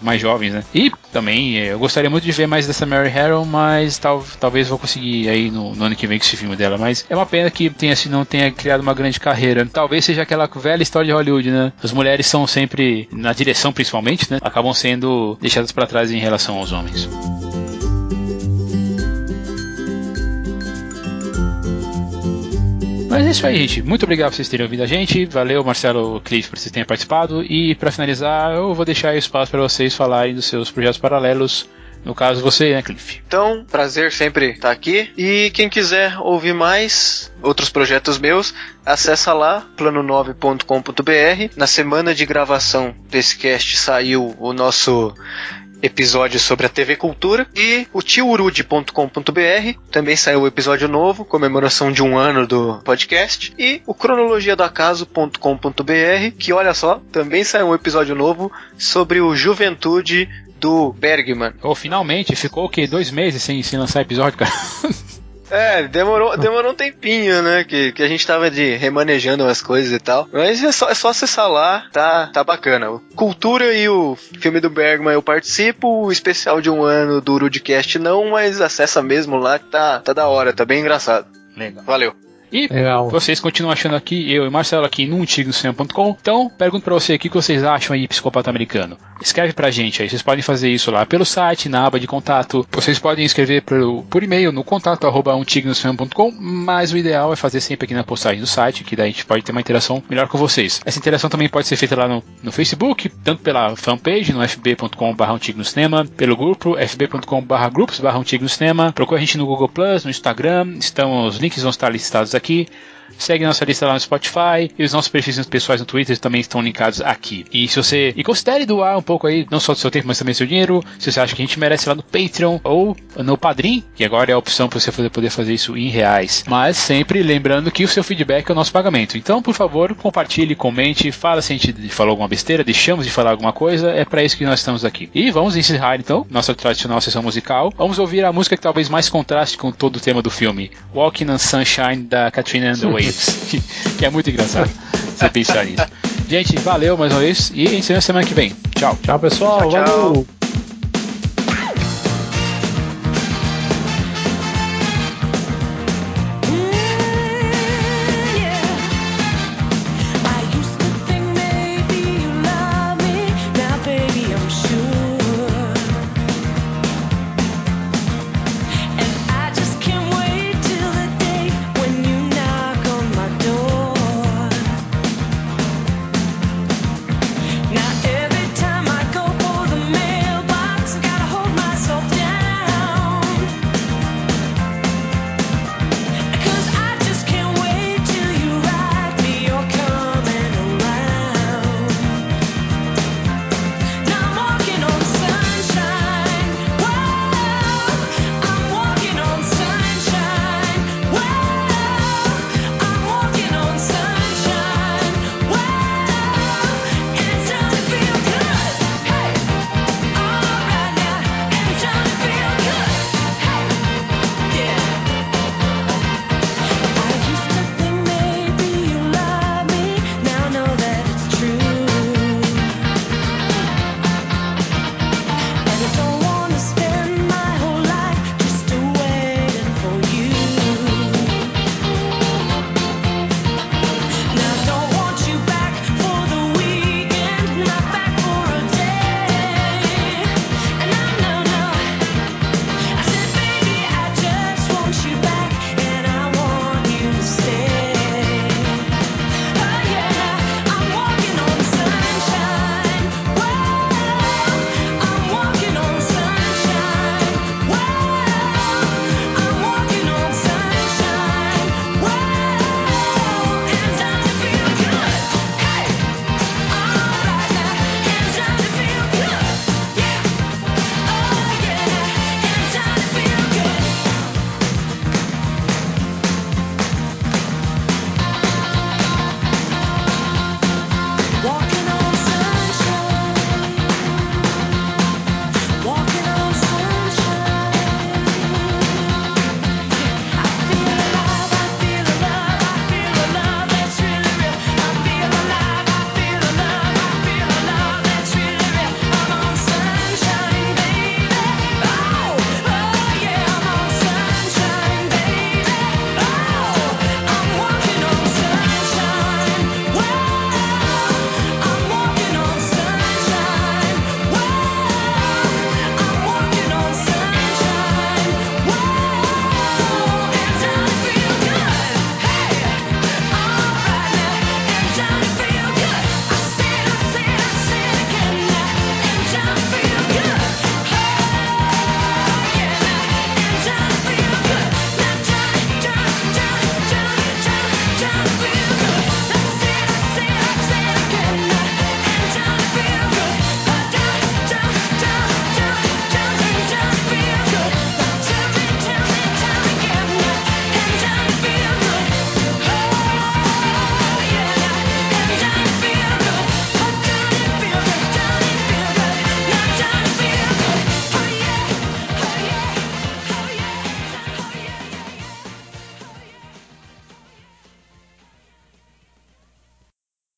mais jovens, né? E também é, eu gostaria muito de ver mais dessa Mary Harrow, mas tal, talvez vou conseguir aí no, no ano que vem com esse filme dela. Mas é uma pena que tenha, assim, não tenha criado uma grande carreira. Talvez seja aquela velha história de Hollywood, né? As mulheres são sempre, na direção principalmente, né? Acabam sendo deixadas para trás em relação aos homens. Mas é isso aí, gente. Muito obrigado por vocês terem ouvido a gente. Valeu, Marcelo Cliff, por vocês terem participado. E para finalizar, eu vou deixar espaço para vocês falarem dos seus projetos paralelos. No caso, você, né, Cliff? Então, prazer sempre estar aqui. E quem quiser ouvir mais outros projetos meus, acessa lá plano9.com.br. Na semana de gravação desse cast saiu o nosso episódio sobre a TV Cultura e o tiurude.com.br também saiu o episódio novo, comemoração de um ano do podcast e o cronologiadoacaso.com.br que olha só, também saiu um episódio novo sobre o Juventude do Bergman. Ou finalmente, ficou o quê? Dois meses sem, sem lançar episódio, cara? É, demorou, demorou um tempinho, né? Que, que a gente tava de remanejando as coisas e tal. Mas é só, é só acessar lá, tá, tá bacana. Cultura e o filme do Bergman eu participo, o especial de um ano do Rudcast não, mas acessa mesmo lá que tá, tá da hora, tá bem engraçado. Legal. Valeu. E Legal. vocês continuam achando aqui, eu e Marcelo aqui no antigocinema.com. Então, pergunto pra você aqui o que vocês acham aí, psicopata americano. Escreve pra gente aí, vocês podem fazer isso lá pelo site, na aba de contato. Vocês podem escrever por, por e-mail no contato arroba antigocinema.com, mas o ideal é fazer sempre aqui na postagem do site, que daí a gente pode ter uma interação melhor com vocês. Essa interação também pode ser feita lá no, no Facebook, tanto pela fanpage, no fb.com.br antigo no cinema, pelo grupo fb.com.br grupos barra antigo no cinema. Procura a gente no Google Plus, no Instagram, estão, os links vão estar listados aqui. Segue nossa lista lá no Spotify e os nossos perfis pessoais no Twitter também estão linkados aqui. E se você e considere doar um pouco aí, não só do seu tempo, mas também do seu dinheiro, se você acha que a gente merece lá no Patreon ou no Padrim, que agora é a opção para você poder poder fazer isso em reais. Mas sempre lembrando que o seu feedback é o nosso pagamento. Então, por favor, compartilhe, comente, fala se a gente falou alguma besteira, deixamos de falar alguma coisa, é para isso que nós estamos aqui. E vamos encerrar então nossa tradicional sessão musical. Vamos ouvir a música que talvez mais contraste com todo o tema do filme, Walking on Sunshine da Katrina and the Waves, que é muito engraçado você pensar nisso. Gente, valeu mais uma vez e a gente se vê na semana que vem. Tchau. Tchau, pessoal. Tchau, tchau. Valeu.